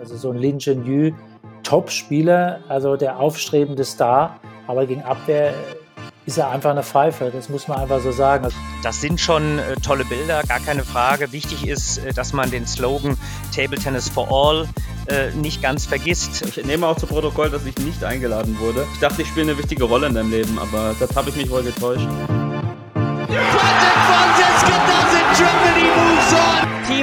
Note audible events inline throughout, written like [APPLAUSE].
Also so ein Lin Yu, Top-Spieler, also der aufstrebende Star, aber gegen Abwehr ist er einfach eine Pfeife, das muss man einfach so sagen. Das sind schon äh, tolle Bilder, gar keine Frage. Wichtig ist, äh, dass man den Slogan Table Tennis for All äh, nicht ganz vergisst. Ich nehme auch zu Protokoll, dass ich nicht eingeladen wurde. Ich dachte, ich spiele eine wichtige Rolle in deinem Leben, aber das habe ich mich wohl getäuscht.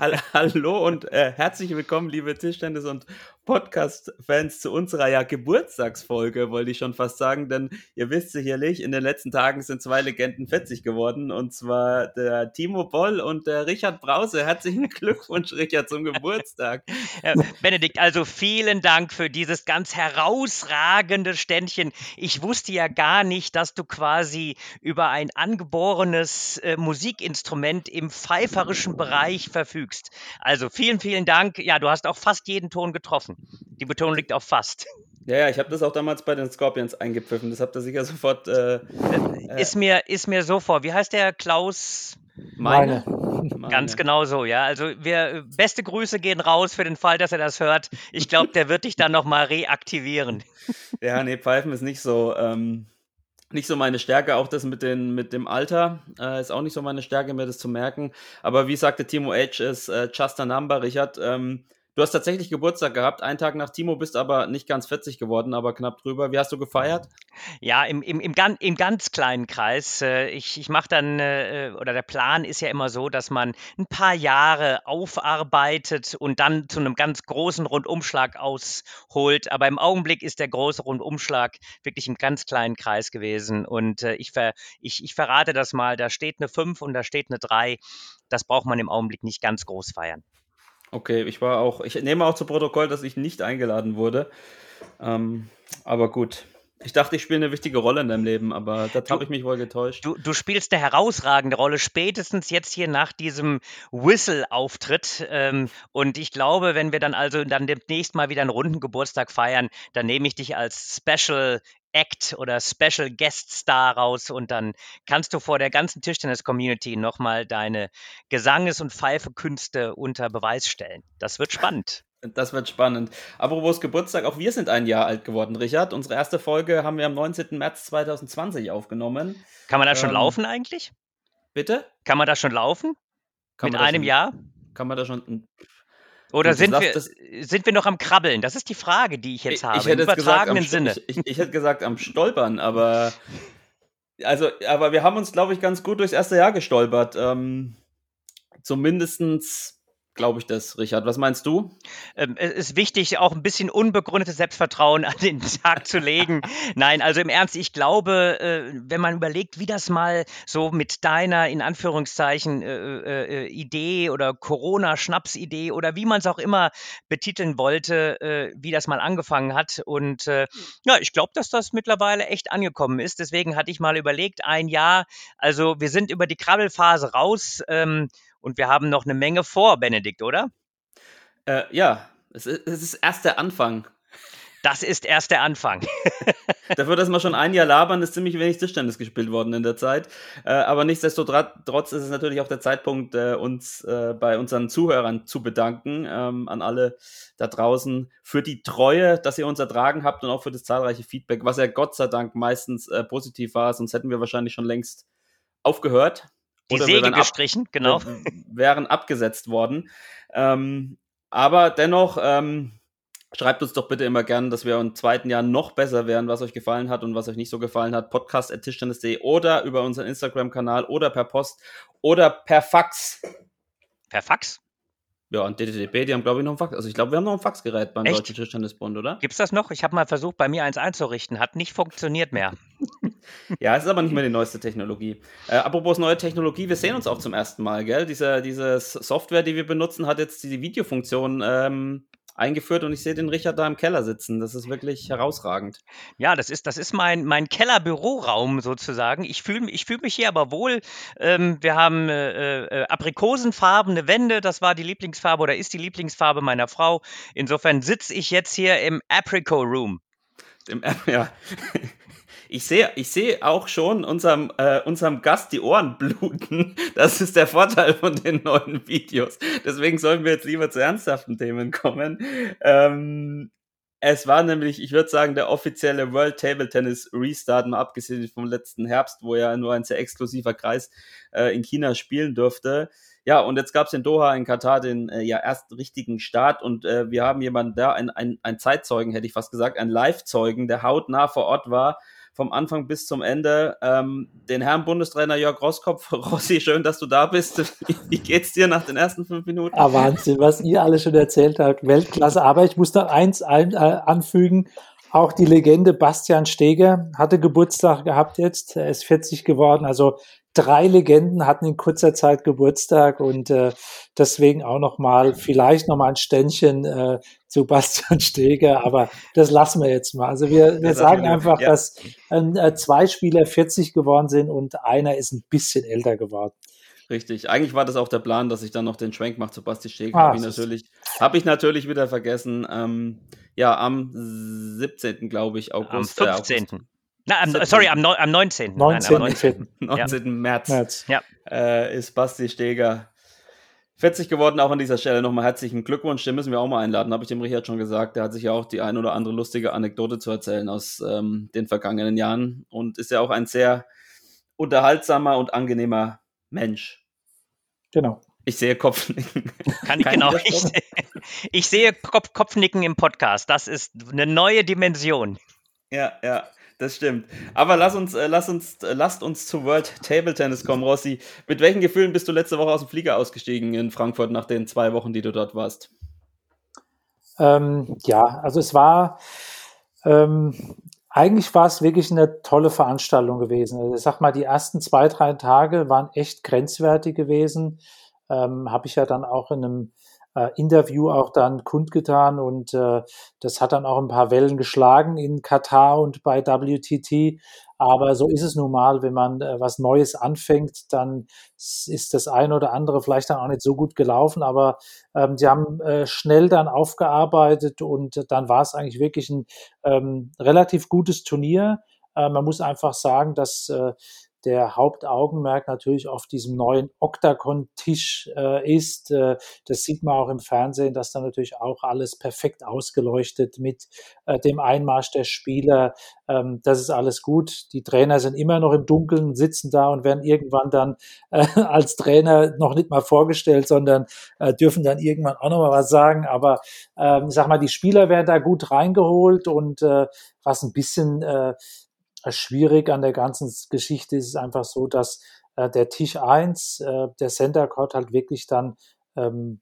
[LAUGHS] Hallo und äh, herzlich willkommen, liebe Tischtennis- und Podcast-Fans, zu unserer ja Geburtstagsfolge, wollte ich schon fast sagen, denn ihr wisst sicherlich, in den letzten Tagen sind zwei Legenden 40 geworden, und zwar der Timo Boll und der Richard Brause. Herzlichen [LAUGHS] Glückwunsch, Richard, zum Geburtstag. [LAUGHS] Benedikt, also vielen Dank für dieses ganz herausragende Ständchen. Ich wusste ja gar nicht, dass du quasi über ein angeborenes äh, Musikinstrument im pfeiferischen Bereich verfügst. Also vielen, vielen Dank. Ja, du hast auch fast jeden Ton getroffen. Die Betonung liegt auf fast. Ja, ja, ich habe das auch damals bei den Scorpions eingepfiffen. Das habt ihr sicher sofort. Äh, Ist mir, ist mir so vor. Wie heißt der Klaus? meine. Ganz genau so, ja. Also wir beste Grüße gehen raus für den Fall, dass er das hört. Ich glaube, der wird dich dann nochmal reaktivieren. Ja, nee, Pfeifen ist nicht so. Ähm, nicht so meine Stärke, auch das mit, den, mit dem Alter äh, ist auch nicht so meine Stärke, mir das zu merken. Aber wie sagte Timo Edge, ist äh, just a number, Richard. Ähm, du hast tatsächlich Geburtstag gehabt, einen Tag nach Timo, bist aber nicht ganz 40 geworden, aber knapp drüber. Wie hast du gefeiert? Ja, im, im, im, gan im ganz kleinen Kreis. Äh, ich ich mache dann, äh, oder der Plan ist ja immer so, dass man ein paar Jahre aufarbeitet und dann zu einem ganz großen Rundumschlag ausholt. Aber im Augenblick ist der große Rundumschlag wirklich im ganz kleinen Kreis gewesen. Und äh, ich, ver ich, ich verrate das mal, da steht eine 5 und da steht eine 3. Das braucht man im Augenblick nicht ganz groß feiern. Okay, ich war auch, ich nehme auch zu Protokoll, dass ich nicht eingeladen wurde. Ähm, aber gut. Ich dachte, ich spiele eine wichtige Rolle in deinem Leben, aber das habe ich mich wohl getäuscht. Du, du spielst eine herausragende Rolle, spätestens jetzt hier nach diesem Whistle-Auftritt. Ähm, und ich glaube, wenn wir dann also dann demnächst mal wieder einen runden Geburtstag feiern, dann nehme ich dich als Special Act oder Special Guest Star raus und dann kannst du vor der ganzen Tischtennis-Community nochmal deine Gesanges- und Pfeifekünste unter Beweis stellen. Das wird spannend. Das wird spannend. Apropos Geburtstag, auch wir sind ein Jahr alt geworden, Richard. Unsere erste Folge haben wir am 19. März 2020 aufgenommen. Kann man da schon ähm, laufen eigentlich? Bitte? Kann man da schon laufen? Kann Mit einem schon, Jahr? Kann man da schon. Oder Gut, sind wir, das- sind wir noch am Krabbeln? Das ist die Frage, die ich jetzt habe. Ich hätte Im jetzt gesagt, am, übertragenen Sinne. Ich, ich, ich hätte gesagt am Stolpern, aber also, aber wir haben uns, glaube ich, ganz gut durchs erste Jahr gestolpert. Ähm, zumindestens glaube ich das, Richard. Was meinst du? Ähm, es ist wichtig, auch ein bisschen unbegründetes Selbstvertrauen [LAUGHS] an den Tag zu legen. Nein, also im Ernst, ich glaube, äh, wenn man überlegt, wie das mal so mit deiner, in Anführungszeichen, äh, äh, Idee oder Corona-Schnapsidee oder wie man es auch immer betiteln wollte, äh, wie das mal angefangen hat. Und äh, ja, ich glaube, dass das mittlerweile echt angekommen ist. Deswegen hatte ich mal überlegt, ein Jahr, also wir sind über die Krabbelphase raus. Ähm, und wir haben noch eine Menge vor, Benedikt, oder? Äh, ja, es ist, es ist erst der Anfang. Das ist erst der Anfang. [LAUGHS] Dafür, dass wir schon ein Jahr labern, ist ziemlich wenig Tischtennis gespielt worden in der Zeit. Äh, aber nichtsdestotrotz ist es natürlich auch der Zeitpunkt, äh, uns äh, bei unseren Zuhörern zu bedanken, ähm, an alle da draußen, für die Treue, dass ihr uns ertragen habt und auch für das zahlreiche Feedback, was ja Gott sei Dank meistens positiv war, sonst hätten wir wahrscheinlich schon längst aufgehört. Die Oder ab- gestrichen, genau. wären abgesetzt worden. Ähm, aber dennoch, ähm, schreibt uns doch bitte immer gern, dass wir im zweiten Jahr noch besser werden, was euch gefallen hat und was euch nicht so gefallen hat. Podcast.tischtennis.de oder über unseren Instagram-Kanal oder per Post oder per Fax. Per Fax. Ja, und DTDB, die haben, glaube ich, noch ein Fax. Also ich glaube, wir haben noch ein Faxgerät beim Echt? Deutschen Tischtennisbund, oder? Gibt's das noch? Ich habe mal versucht, bei mir eins einzurichten. Hat nicht funktioniert mehr. [LAUGHS] Ja, es ist aber nicht mehr die neueste Technologie. Äh, apropos neue Technologie, wir sehen uns auch zum ersten Mal, gell? Diese, diese Software, die wir benutzen, hat jetzt die Videofunktion ähm, eingeführt und ich sehe den Richard da im Keller sitzen. Das ist wirklich herausragend. Ja, das ist, das ist mein, mein Kellerbüroraum sozusagen. Ich fühle ich fühl mich hier aber wohl. Ähm, wir haben äh, äh, aprikosenfarbene Wände. Das war die Lieblingsfarbe oder ist die Lieblingsfarbe meiner Frau. Insofern sitze ich jetzt hier im Apricot Room. Im, ja. Ich sehe ich sehe auch schon unserem, äh, unserem Gast die Ohren [LAUGHS] bluten. Das ist der Vorteil von den neuen Videos. Deswegen sollten wir jetzt lieber zu ernsthaften Themen kommen. Ähm, es war nämlich, ich würde sagen, der offizielle World Table Tennis Restart, mal abgesehen vom letzten Herbst, wo ja nur ein sehr exklusiver Kreis äh, in China spielen durfte. Ja, und jetzt gab es in Doha in Katar den äh, ja ersten richtigen Start und äh, wir haben jemanden da, ein, ein, ein Zeitzeugen, hätte ich fast gesagt, ein Live-Zeugen, der hautnah vor Ort war, vom Anfang bis zum Ende. Ähm, den Herrn Bundestrainer Jörg Roskopf. [LAUGHS] Rossi, schön, dass du da bist. Wie, geht's dir nach den ersten fünf Minuten? Ah, Wahnsinn, was ihr alle schon erzählt habt. Weltklasse. Aber ich muss noch eins ein, äh, anfügen. Auch die Legende Bastian Steger hatte Geburtstag gehabt jetzt. Er ist 40 geworden. Also drei Legenden hatten in kurzer Zeit Geburtstag und äh, deswegen auch noch mal vielleicht noch mal ein Ständchen äh, zu [LAUGHS] Bastian Steger. Aber das lassen wir jetzt mal. Also wir, wir sagen einfach, Ja. dass äh, zwei Spieler 40 geworden sind und einer ist ein bisschen älter geworden. Richtig. Eigentlich war das auch der Plan, dass ich dann noch den Schwenk mache zu Basti Steg. Ah, Habe ich, natürlich, hab ich natürlich wieder vergessen. Ähm, ja, am 17. glaube ich, Am August. äh, 15. August, Na, am, 17.. sorry, am, neu- am 19. Nein, am 19. 19. 19. März. März. äh, ist Basti Steger 40 geworden. Auch an dieser Stelle nochmal herzlichen Glückwunsch. Den müssen wir auch mal einladen, habe ich dem Richard schon gesagt. Der hat sich ja auch die ein oder andere lustige Anekdote zu erzählen aus ähm, den vergangenen Jahren und ist ja auch ein sehr unterhaltsamer und angenehmer Mensch. Genau. Ich sehe Kopfnicken. [LAUGHS] Kann ich genau. Ich, ich sehe Kopf, Kopfnicken im Podcast. Das ist eine neue Dimension. Ja, ja, das stimmt. Aber lass uns, äh, lass uns, äh, lasst uns zu World Table Tennis kommen, Rossi. Mit welchen Gefühlen bist du letzte Woche aus dem Flieger ausgestiegen in Frankfurt nach den zwei Wochen, die du dort warst? Ähm, ja, also es war, ähm, eigentlich war es wirklich eine tolle Veranstaltung gewesen. Also ich sag mal, die ersten zwei, drei Tage waren echt grenzwertig gewesen. Ähm, Habe ich ja dann auch in einem äh, Interview auch dann kundgetan und äh, das hat dann auch ein paar Wellen geschlagen in Katar und bei WTT. Aber so ist es nun mal, wenn man äh, was Neues anfängt, dann ist das eine oder andere vielleicht dann auch nicht so gut gelaufen. Aber ähm, sie haben äh, schnell dann aufgearbeitet und dann war es eigentlich wirklich ein ähm, relativ gutes Turnier. Äh, man muss einfach sagen, dass äh, der Hauptaugenmerk natürlich auf diesem neuen Octagon-Tisch äh, ist. Äh, das sieht man auch im Fernsehen, dass da natürlich auch alles perfekt ausgeleuchtet mit äh, dem Einmarsch der Spieler. Ähm, das ist alles gut. Die Trainer sind immer noch im Dunkeln, sitzen da und werden irgendwann dann äh, [LAUGHS] als Trainer noch nicht mal vorgestellt, sondern äh, dürfen dann irgendwann auch noch mal was sagen. Aber ähm, ich sag mal, die Spieler werden da gut reingeholt und äh, was ein bisschen schwierig an der ganzen Geschichte ist, ist einfach so, dass äh, der Tisch 1, äh, der Center Court halt wirklich dann ähm,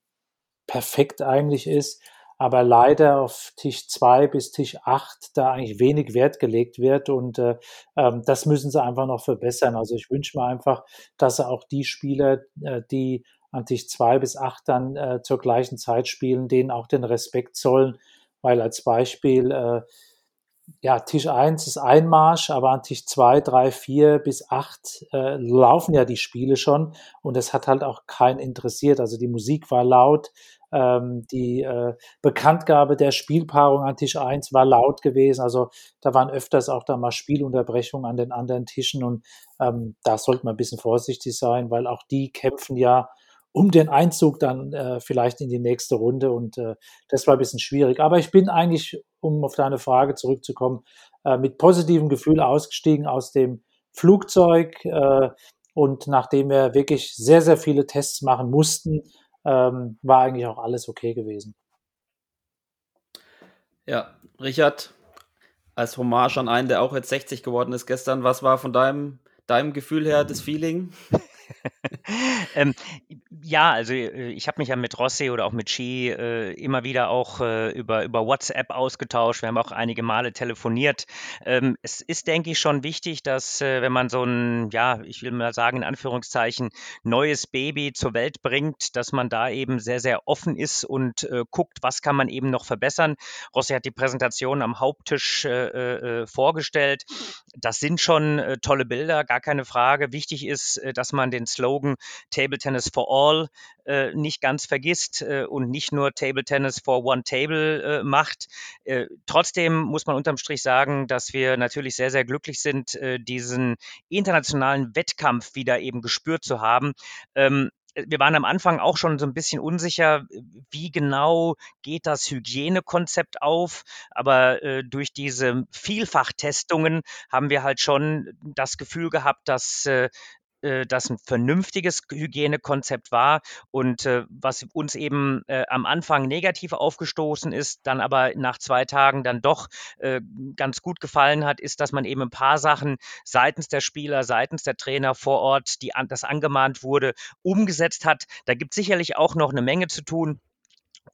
perfekt eigentlich ist, aber leider auf Tisch 2 bis Tisch 8 da eigentlich wenig Wert gelegt wird und äh, ähm, das müssen sie einfach noch verbessern. Also ich wünsche mir einfach, dass auch die Spieler, äh, die an Tisch 2 bis 8 dann äh, zur gleichen Zeit spielen, denen auch den Respekt zollen, weil als Beispiel äh, ja, Tisch 1 ist Einmarsch, aber an Tisch 2, 3, 4 bis 8 äh, laufen ja die Spiele schon und das hat halt auch keinen interessiert. Also die Musik war laut, ähm, die äh, Bekanntgabe der Spielpaarung an Tisch 1 war laut gewesen. Also da waren öfters auch da mal Spielunterbrechungen an den anderen Tischen und ähm, da sollte man ein bisschen vorsichtig sein, weil auch die kämpfen ja um den Einzug dann äh, vielleicht in die nächste Runde und äh, das war ein bisschen schwierig. Aber ich bin eigentlich, um auf deine Frage zurückzukommen, äh, mit positivem Gefühl ausgestiegen aus dem Flugzeug äh, und nachdem wir wirklich sehr, sehr viele Tests machen mussten, ähm, war eigentlich auch alles okay gewesen. Ja, Richard, als Hommage an einen, der auch jetzt 60 geworden ist gestern, was war von deinem, deinem Gefühl her das Feeling? [LAUGHS] [LAUGHS] ähm, Ja, also äh, ich habe mich ja mit Rossi oder auch mit Chi äh, immer wieder auch äh, über, über WhatsApp ausgetauscht. Wir haben auch einige Male telefoniert. Ähm, es ist, denke ich, schon wichtig, dass äh, wenn man so ein, ja, ich will mal sagen, in Anführungszeichen, neues Baby zur Welt bringt, dass man da eben sehr, sehr offen ist und äh, guckt, was kann man eben noch verbessern. Rossi hat die Präsentation am Haupttisch äh, vorgestellt. Das sind schon tolle Bilder, gar keine Frage. Wichtig ist, dass man den Slogan Table Tennis for All All äh, nicht ganz vergisst äh, und nicht nur Table Tennis for One Table äh, macht. Äh, trotzdem muss man unterm Strich sagen, dass wir natürlich sehr, sehr glücklich sind, äh, diesen internationalen Wettkampf wieder eben gespürt zu haben. Ähm, wir waren am Anfang auch schon so ein bisschen unsicher, wie genau geht das Hygienekonzept auf. Aber äh, durch diese Vielfachtestungen haben wir halt schon das Gefühl gehabt, dass äh, äh, das ein vernünftiges Hygienekonzept war und äh, was uns eben äh, am Anfang negativ aufgestoßen ist, dann aber nach zwei Tagen dann doch äh, ganz gut gefallen hat, ist, dass man eben ein paar Sachen seitens der Spieler, seitens der Trainer vor Ort, die an, das angemahnt wurde, umgesetzt hat. Da gibt es sicherlich auch noch eine Menge zu tun.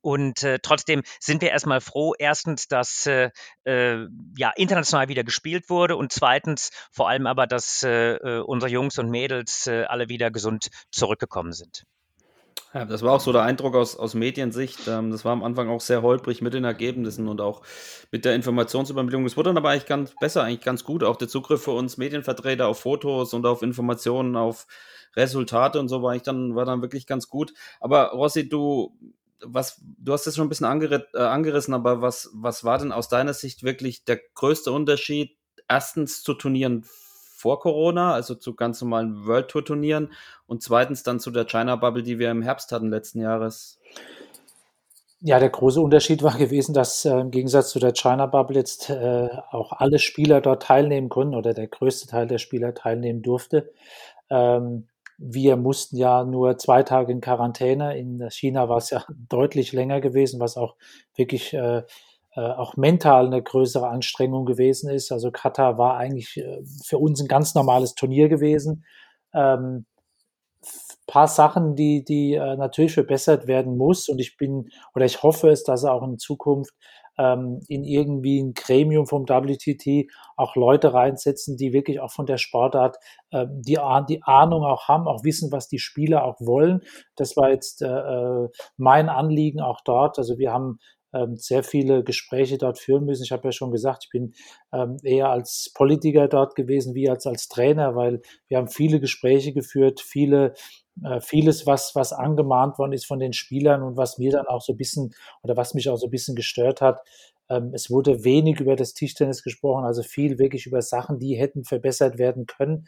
Und äh, trotzdem sind wir erstmal froh, erstens, dass äh, äh, ja international wieder gespielt wurde und zweitens vor allem aber, dass äh, äh unsere Jungs und Mädels äh, alle wieder gesund zurückgekommen sind. Ja, das war auch so der Eindruck aus, aus Mediensicht. Ähm, das war am Anfang auch sehr holprig mit den Ergebnissen und auch mit der Informationsübermittlung. Es wurde dann aber eigentlich ganz besser, eigentlich ganz gut. Auch der Zugriff für uns Medienvertreter auf Fotos und auf Informationen, auf Resultate und so war ich dann, war dann wirklich ganz gut. Aber Rossi, du was, du hast es schon ein bisschen anger äh, angerissen, aber was, was war denn aus deiner Sicht wirklich der größte Unterschied? Erstens zu Turnieren vor Corona, also zu ganz normalen World Tour Turnieren und zweitens dann zu der China Bubble, die wir im Herbst hatten letzten Jahres. Ja, der große Unterschied war gewesen, dass äh, im Gegensatz zu der China Bubble jetzt äh, auch alle Spieler dort teilnehmen konnten oder der größte Teil der Spieler teilnehmen durfte. Ähm, wir mussten ja nur zwei Tage in Quarantäne. In China war es ja [LAUGHS] deutlich länger gewesen, was auch wirklich äh, äh, auch mental eine größere Anstrengung gewesen ist. Also Katar war eigentlich äh, für uns ein ganz normales Turnier gewesen. Ähm, paar Sachen, die, die äh, natürlich verbessert werden muss. Und ich bin, oder ich hoffe es, dass auch in Zukunft ähm, in irgendwie ein Gremium vom WTT auch Leute reinsetzen, die wirklich auch von der Sportart äh, die, die Ahnung auch haben, auch wissen, was die Spieler auch wollen. Das war jetzt äh, äh mein Anliegen auch dort. Also wir haben ähm, sehr viele Gespräche dort führen müssen. Ich habe ja schon gesagt, ich bin ähm, eher als Politiker dort gewesen wie als als Trainer, weil wir haben viele Gespräche geführt, viele äh, vieles, was, was angemahnt worden ist von den Spielern und was mir dann auch so ein bisschen oder was mich auch so ein bisschen gestört hat. Ähm, es wurde wenig über das Tischtennis gesprochen, also viel wirklich über Sachen, die hätten verbessert werden können.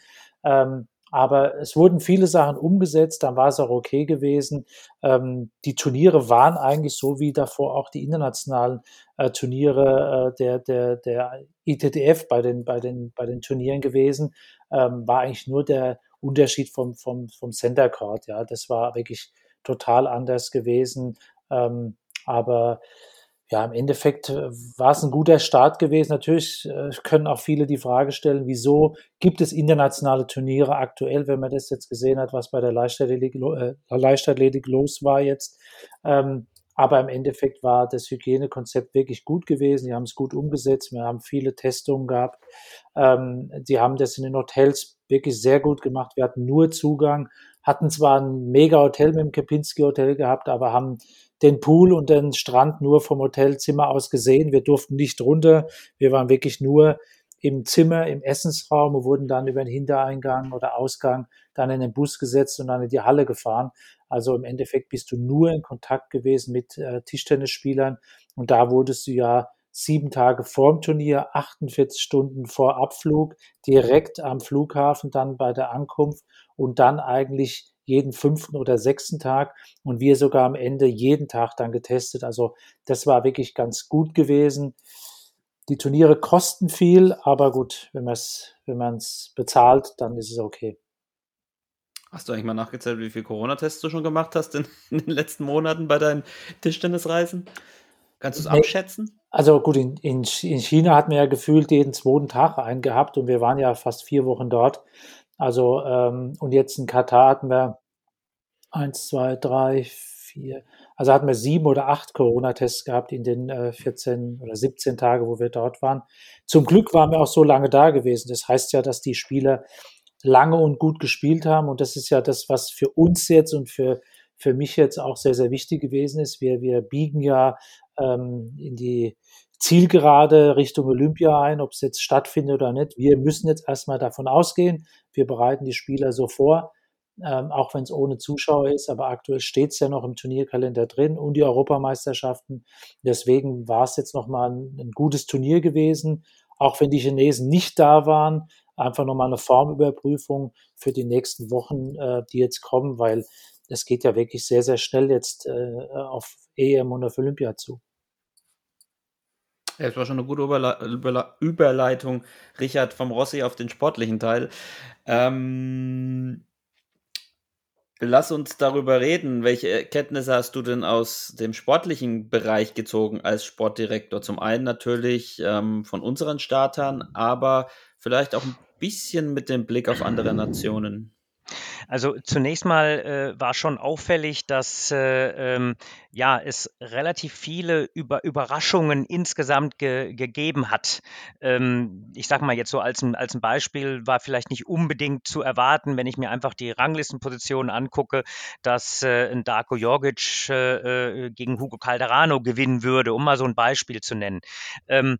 Aber es wurden viele Sachen umgesetzt, dann war es auch okay gewesen. Ähm, die Turniere waren eigentlich so wie davor auch die internationalen äh, Turniere äh, der, der, der ITTF bei den, bei, den, bei den Turnieren gewesen. Ähm, war eigentlich nur der, Unterschied vom, vom, vom Center Court. Ja, das war wirklich total anders gewesen. Ähm, aber ja, im Endeffekt äh, war es ein guter Start gewesen. Natürlich äh, können auch viele die Frage stellen, wieso gibt es internationale Turniere aktuell, wenn man das jetzt gesehen hat, was bei der Leichtathletik, äh, Leichtathletik los war jetzt. Ähm, aber im Endeffekt war das Hygienekonzept wirklich gut gewesen. Die haben es gut umgesetzt. Wir haben viele Testungen gehabt. Ähm, die haben das in den Hotels wirklich sehr gut gemacht. Wir hatten nur Zugang, hatten zwar ein mega Hotel mit dem Kempinski Hotel gehabt, aber haben den Pool und den Strand nur vom Hotelzimmer aus gesehen. Wir durften nicht runter. Wir waren wirklich nur im Zimmer, im Essensraum und wurden dann über den Hintereingang oder Ausgang dann in den Bus gesetzt und dann in die Halle gefahren. Also im Endeffekt bist du nur in Kontakt gewesen mit äh, Tischtennisspielern und da wurdest du ja sieben Tage vorm Turnier, 48 Stunden vor Abflug, direkt am Flughafen dann bei der Ankunft und dann eigentlich jeden fünften oder sechsten Tag und wir sogar am Ende jeden Tag dann getestet. Also das war wirklich ganz gut gewesen. Die Turniere kosten viel, aber gut, wenn man es wenn man's bezahlt, dann ist es okay. Hast du eigentlich mal nachgezählt, wie viele Corona-Tests du schon gemacht hast in, [LAUGHS] in, den letzten Monaten bei deinen Tischtennisreisen? Kannst du es nee. abschätzen? Also gut, in, in, in, China hatten wir ja gefühlt jeden zweiten Tag einen gehabt und wir waren ja fast vier Wochen dort. Also ähm, und jetzt in Katar hatten wir eins, zwei, drei, vier. Also hatten wir sieben oder acht Corona-Tests gehabt in den äh, 14 oder 17 Tage, wo wir dort waren. Zum Glück waren wir auch so lange da gewesen. Das heißt ja, dass die Spieler lange und gut gespielt haben. Und das ist ja das, was für uns jetzt und für, für mich jetzt auch sehr, sehr wichtig gewesen ist. Wir, wir biegen ja ähm, in die Zielgerade Richtung Olympia ein, ob es jetzt stattfindet oder nicht. Wir müssen jetzt erstmal davon ausgehen. Wir bereiten die Spieler so vor, ähm, auch wenn es ohne Zuschauer ist. Aber aktuell steht es ja noch im Turnierkalender drin und die Europameisterschaften. Deswegen war es jetzt nochmal ein, ein gutes Turnier gewesen. Auch wenn die Chinesen nicht da waren, einfach nochmal eine Formüberprüfung für die nächsten Wochen, äh, die jetzt kommen, weil es geht ja wirklich sehr, sehr schnell jetzt äh, auf EM und auf Olympia zu. Es war schon eine gute Überle Überle Überleitung, Richard, vom Rossi auf den sportlichen Teil. Ähm, lass uns darüber reden. Welche Erkenntnisse hast du denn aus dem sportlichen Bereich gezogen als Sportdirektor? Zum einen natürlich ähm, von unseren Startern, aber vielleicht auch ein bisschen mit dem Blick auf andere Nationen. Also zunächst mal äh, war schon auffällig, dass äh, ähm, ja es relativ viele Über Überraschungen insgesamt ge gegeben hat. Ähm, ich sage mal jetzt so als ein, als ein Beispiel war vielleicht nicht unbedingt zu erwarten, wenn ich mir einfach die Ranglistenpositionen angucke, dass äh, ein Darko Jorgic äh, äh, gegen Hugo Calderano gewinnen würde, um mal so ein Beispiel zu nennen. Ähm,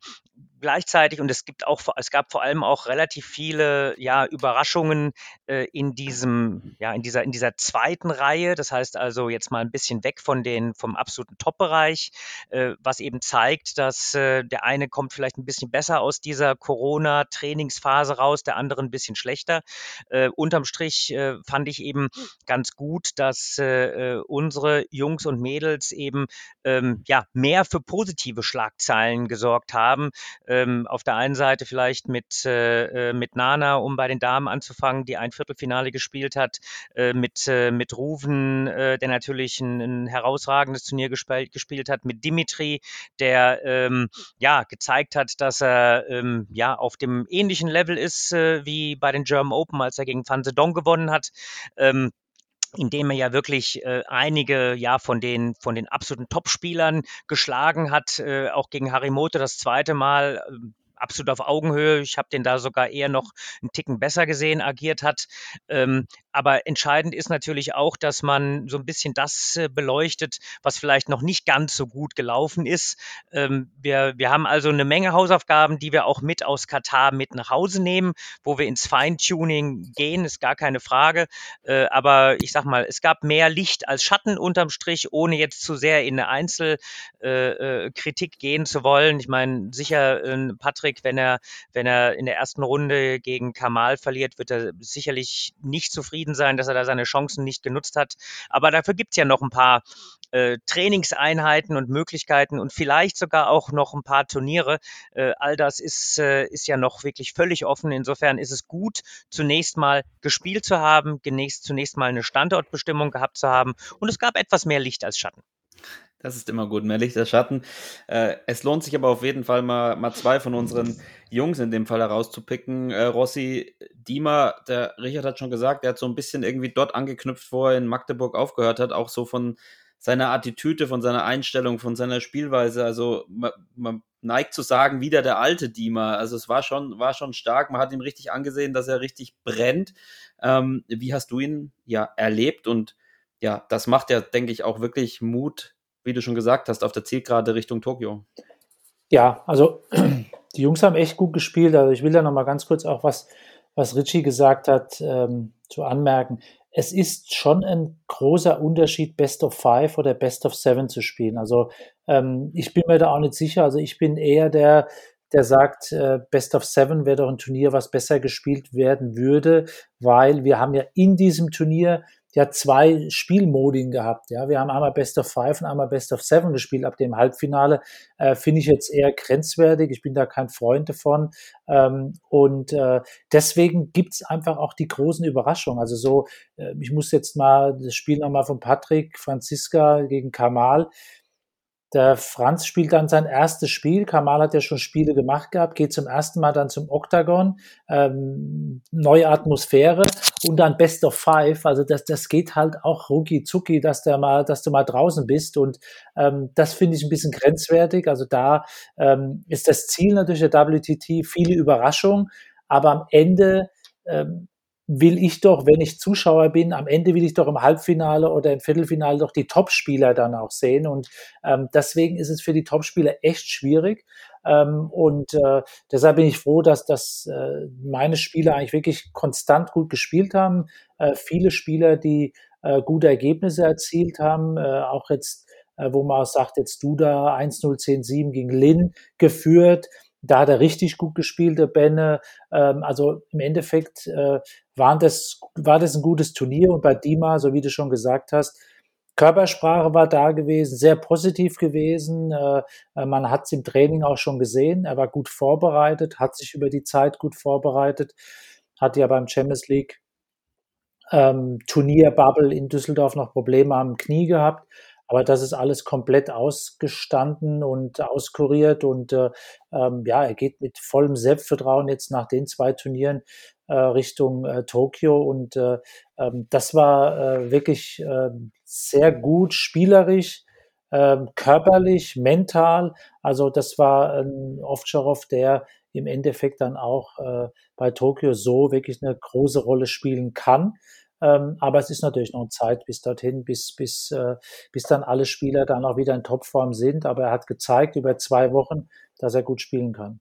gleichzeitig und es gibt auch es gab vor allem auch relativ viele ja Überraschungen äh, in diesem ja in dieser in dieser zweiten Reihe. Das heißt also jetzt mal ein bisschen weg von den vom absoluten Top-Bereich äh, was eben zeigt dass äh, der eine kommt vielleicht ein bisschen besser aus dieser Corona Trainingsphase raus der andere ein bisschen schlechter. Äh, unterm Strich äh, fand ich eben ganz gut dass äh, unsere Jungs und Mädels eben ähm, ja mehr für positive Schlagzeilen gesorgt haben ähm, auf der einen Seite vielleicht mit, äh, äh, mit Nana, um bei den Damen anzufangen, die ein Viertelfinale gespielt hat, äh, mit, äh, mit Ruven, äh, der natürlich ein, ein herausragendes Turnier gespielt, gespielt hat, mit Dimitri, der ähm, ja gezeigt hat, dass er ähm, ja auf dem ähnlichen Level ist äh, wie bei den German Open, als er gegen Van Zedong gewonnen hat. Ähm, indem er ja wirklich äh, einige ja von den von den absoluten Topspielern geschlagen hat, äh, auch gegen Harimoto das zweite Mal. Äh, absolut auf Augenhöhe. Ich habe den da sogar eher noch einen Ticken besser gesehen, agiert hat. Ähm, aber entscheidend ist natürlich auch, dass man so ein bisschen das äh, beleuchtet, was vielleicht noch nicht ganz so gut gelaufen ist. Ähm, wir, wir haben also eine Menge Hausaufgaben, die wir auch mit aus Katar mit nach Hause nehmen, wo wir ins Feintuning gehen, ist gar keine Frage. Äh, aber ich sag mal, es gab mehr Licht als Schatten unterm Strich, ohne jetzt zu sehr in eine Einzelkritik äh, gehen zu wollen. Ich meine, sicher, Patrick Patrick, wenn er, wenn er in der ersten Runde gegen Kamal verliert, wird er sicherlich nicht zufrieden sein, dass er da seine Chancen nicht genutzt hat. Aber dafür gibt es ja noch ein paar äh, Trainingseinheiten und Möglichkeiten und vielleicht sogar auch noch ein paar Turniere. Äh, all das ist, äh, ist ja noch wirklich völlig offen. Insofern ist es gut, zunächst mal gespielt zu haben, zunächst, zunächst mal eine Standortbestimmung gehabt zu haben und es gab etwas mehr Licht als Schatten. Das ist immer gut, mehr Licht als Schatten. Äh, es lohnt sich aber auf jeden Fall mal, mal zwei von unseren Jungs in dem Fall herauszupicken. Äh, Rossi Diemer, der Richard hat schon gesagt, der hat so ein bisschen irgendwie dort angeknüpft, wo er in Magdeburg aufgehört hat, auch so von seiner Attitüde, von seiner Einstellung, von seiner Spielweise. Also man, man neigt zu sagen, wieder der alte Diemer. Also es war schon, war schon stark. Man hat ihm richtig angesehen, dass er richtig brennt. Ähm, wie hast du ihn ja erlebt? Und ja, das macht ja, denke ich, auch wirklich Mut wie du schon gesagt hast, auf der Zielgerade Richtung Tokio. Ja, also [CLEARS THROAT] die Jungs haben echt gut gespielt. Also ich will da nochmal ganz kurz auch was, was Richie gesagt hat, ähm, zu anmerken. Es ist schon ein großer Unterschied, Best of Five oder Best of Seven zu spielen. Also ähm, ich bin mir da auch nicht sicher. Also ich bin eher der, der sagt, äh, Best of Seven wäre doch ein Turnier, was besser gespielt werden würde, weil wir haben ja in diesem Turnier ja zwei Spielmodien gehabt. Ja, wir haben einmal Best of Five und einmal Best of Seven gespielt ab dem Halbfinale. Äh, Finde ich jetzt eher grenzwertig. Ich bin da kein Freund davon. Ähm, und äh, deswegen gibt's einfach auch die großen Überraschungen. Also so, äh, ich muss jetzt mal das Spiel nochmal von Patrick, Franziska gegen Kamal der Franz spielt dann sein erstes Spiel. Kamal hat ja schon Spiele gemacht gehabt, geht zum ersten Mal dann zum Oktagon, ähm, neue Atmosphäre und dann Best of Five. Also das, das geht halt auch rucki zucki, dass der mal, dass du mal draußen bist. Und ähm, das finde ich ein bisschen grenzwertig. Also da ähm, ist das Ziel natürlich der WTT viele Überraschungen, aber am Ende ähm, will ich doch, wenn ich Zuschauer bin, am Ende will ich doch im Halbfinale oder im Viertelfinale doch die Topspieler dann auch sehen. Und ähm, deswegen ist es für die Topspieler echt schwierig. Ähm, und äh, deshalb bin ich froh, dass, dass äh, meine Spieler eigentlich wirklich konstant gut gespielt haben. Äh, viele Spieler, die äh, gute Ergebnisse erzielt haben, äh, auch jetzt, äh, wo man auch sagt, jetzt du da 1-0, 10-7 gegen Lin geführt. Da hat er richtig gut gespielt, der Benne. Ähm, also im Endeffekt äh, waren das, war das ein gutes Turnier und bei Dima, so wie du schon gesagt hast, Körpersprache war da gewesen, sehr positiv gewesen. Äh, äh man hat es im Training auch schon gesehen. Er war gut vorbereitet, hat sich über die Zeit gut vorbereitet, hat ja beim Champions League ähm, Turnierbubble in Düsseldorf noch Probleme am Knie gehabt. Aber das ist alles komplett ausgestanden und auskuriert und äh, ähm, ja, er geht mit vollem Selbstvertrauen jetzt nach den zwei Turnieren äh, Richtung äh, Tokio und äh, ähm, das war äh, wirklich äh, sehr gut spielerisch, äh, körperlich, mental. Also das war ein Ovtcharov, der im Endeffekt dann auch äh, bei Tokio so wirklich eine große Rolle spielen kann. Ähm, aber es ist natürlich noch Zeit bis dorthin, bis, bis, äh, bis dann alle Spieler dann auch wieder in Topform sind. Aber er hat gezeigt über zwei Wochen, dass er gut spielen kann.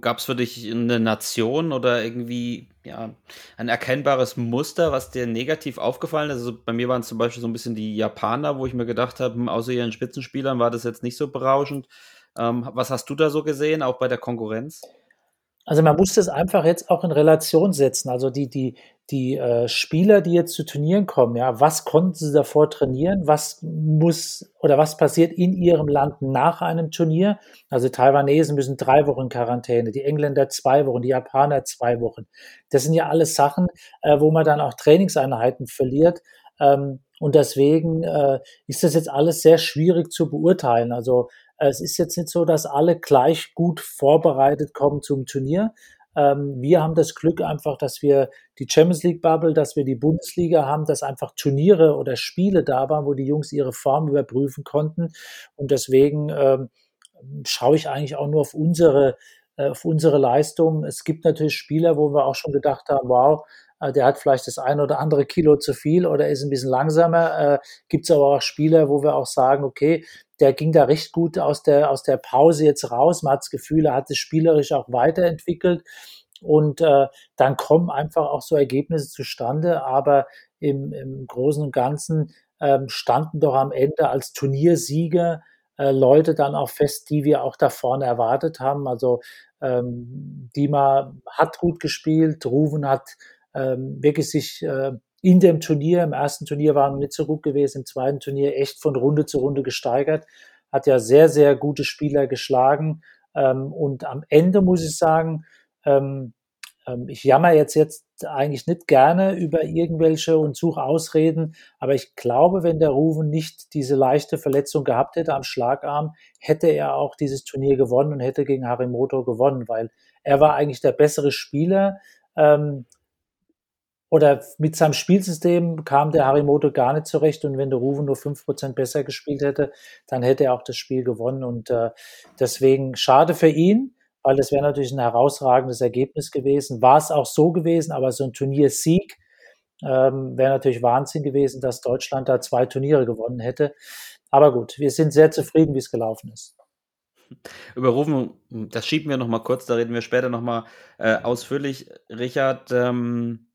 Gab es für dich eine Nation oder irgendwie ja, ein erkennbares Muster, was dir negativ aufgefallen ist? Also bei mir waren es zum Beispiel so ein bisschen die Japaner, wo ich mir gedacht habe, hm, außer ihren Spitzenspielern war das jetzt nicht so berauschend. Ähm, was hast du da so gesehen, auch bei der Konkurrenz? Also man muss das einfach jetzt auch in Relation setzen. Also die, die, die äh, Spieler, die jetzt zu Turnieren kommen, ja, was konnten sie davor trainieren? Was muss oder was passiert in ihrem Land nach einem Turnier? Also Taiwanesen müssen drei Wochen Quarantäne, die Engländer zwei Wochen, die Japaner zwei Wochen. Das sind ja alles Sachen, äh, wo man dann auch Trainingseinheiten verliert. Ähm, und deswegen äh, ist das jetzt alles sehr schwierig zu beurteilen. Also es ist jetzt nicht so, dass alle gleich gut vorbereitet kommen zum Turnier. Ähm, wir haben das Glück einfach, dass wir die Champions League Bubble, dass wir die Bundesliga haben, dass einfach Turniere oder Spiele da waren, wo die Jungs ihre Form überprüfen konnten. Und deswegen ähm, schaue ich eigentlich auch nur auf unsere, äh, auf unsere Leistung. Es gibt natürlich Spieler, wo wir auch schon gedacht haben, wow, äh, der hat vielleicht das ein oder andere Kilo zu viel oder ist ein bisschen langsamer. Äh, Gibt es aber auch Spieler, wo wir auch sagen, okay, der ging da recht gut aus der, aus der Pause jetzt raus. Man hat das Gefühl, er hat sich spielerisch auch weiterentwickelt. Und äh, dann kommen einfach auch so Ergebnisse zustande. Aber im, im Großen und Ganzen ähm, standen doch am Ende als Turniersieger äh, Leute dann auch fest, die wir auch da vorne erwartet haben. Also ähm, Dima hat gut gespielt, Ruven hat ähm, wirklich sich äh, in dem Turnier, im ersten Turnier waren nicht so gut gewesen, im zweiten Turnier echt von Runde zu Runde gesteigert, hat ja sehr, sehr gute Spieler geschlagen. Ähm, und am Ende muss ich sagen, ähm, ähm, ich jammer jetzt, jetzt eigentlich nicht gerne über irgendwelche und suche Ausreden, aber ich glaube, wenn der Ruven nicht diese leichte Verletzung gehabt hätte am Schlagarm, hätte er auch dieses Turnier gewonnen und hätte gegen Harimoto gewonnen, weil er war eigentlich der bessere Spieler. Ähm, oder mit seinem Spielsystem kam der Harimoto gar nicht zurecht und wenn der Ruven nur fünf Prozent besser gespielt hätte, dann hätte er auch das Spiel gewonnen und äh, deswegen schade für ihn, weil das wäre natürlich ein herausragendes Ergebnis gewesen. War es auch so gewesen, aber so ein Turniersieg ähm, wäre natürlich Wahnsinn gewesen, dass Deutschland da zwei Turniere gewonnen hätte. Aber gut, wir sind sehr zufrieden, wie es gelaufen ist. Über Rufen, das schieben wir noch mal kurz, da reden wir später noch mal äh, ausführlich. Richard, ähm,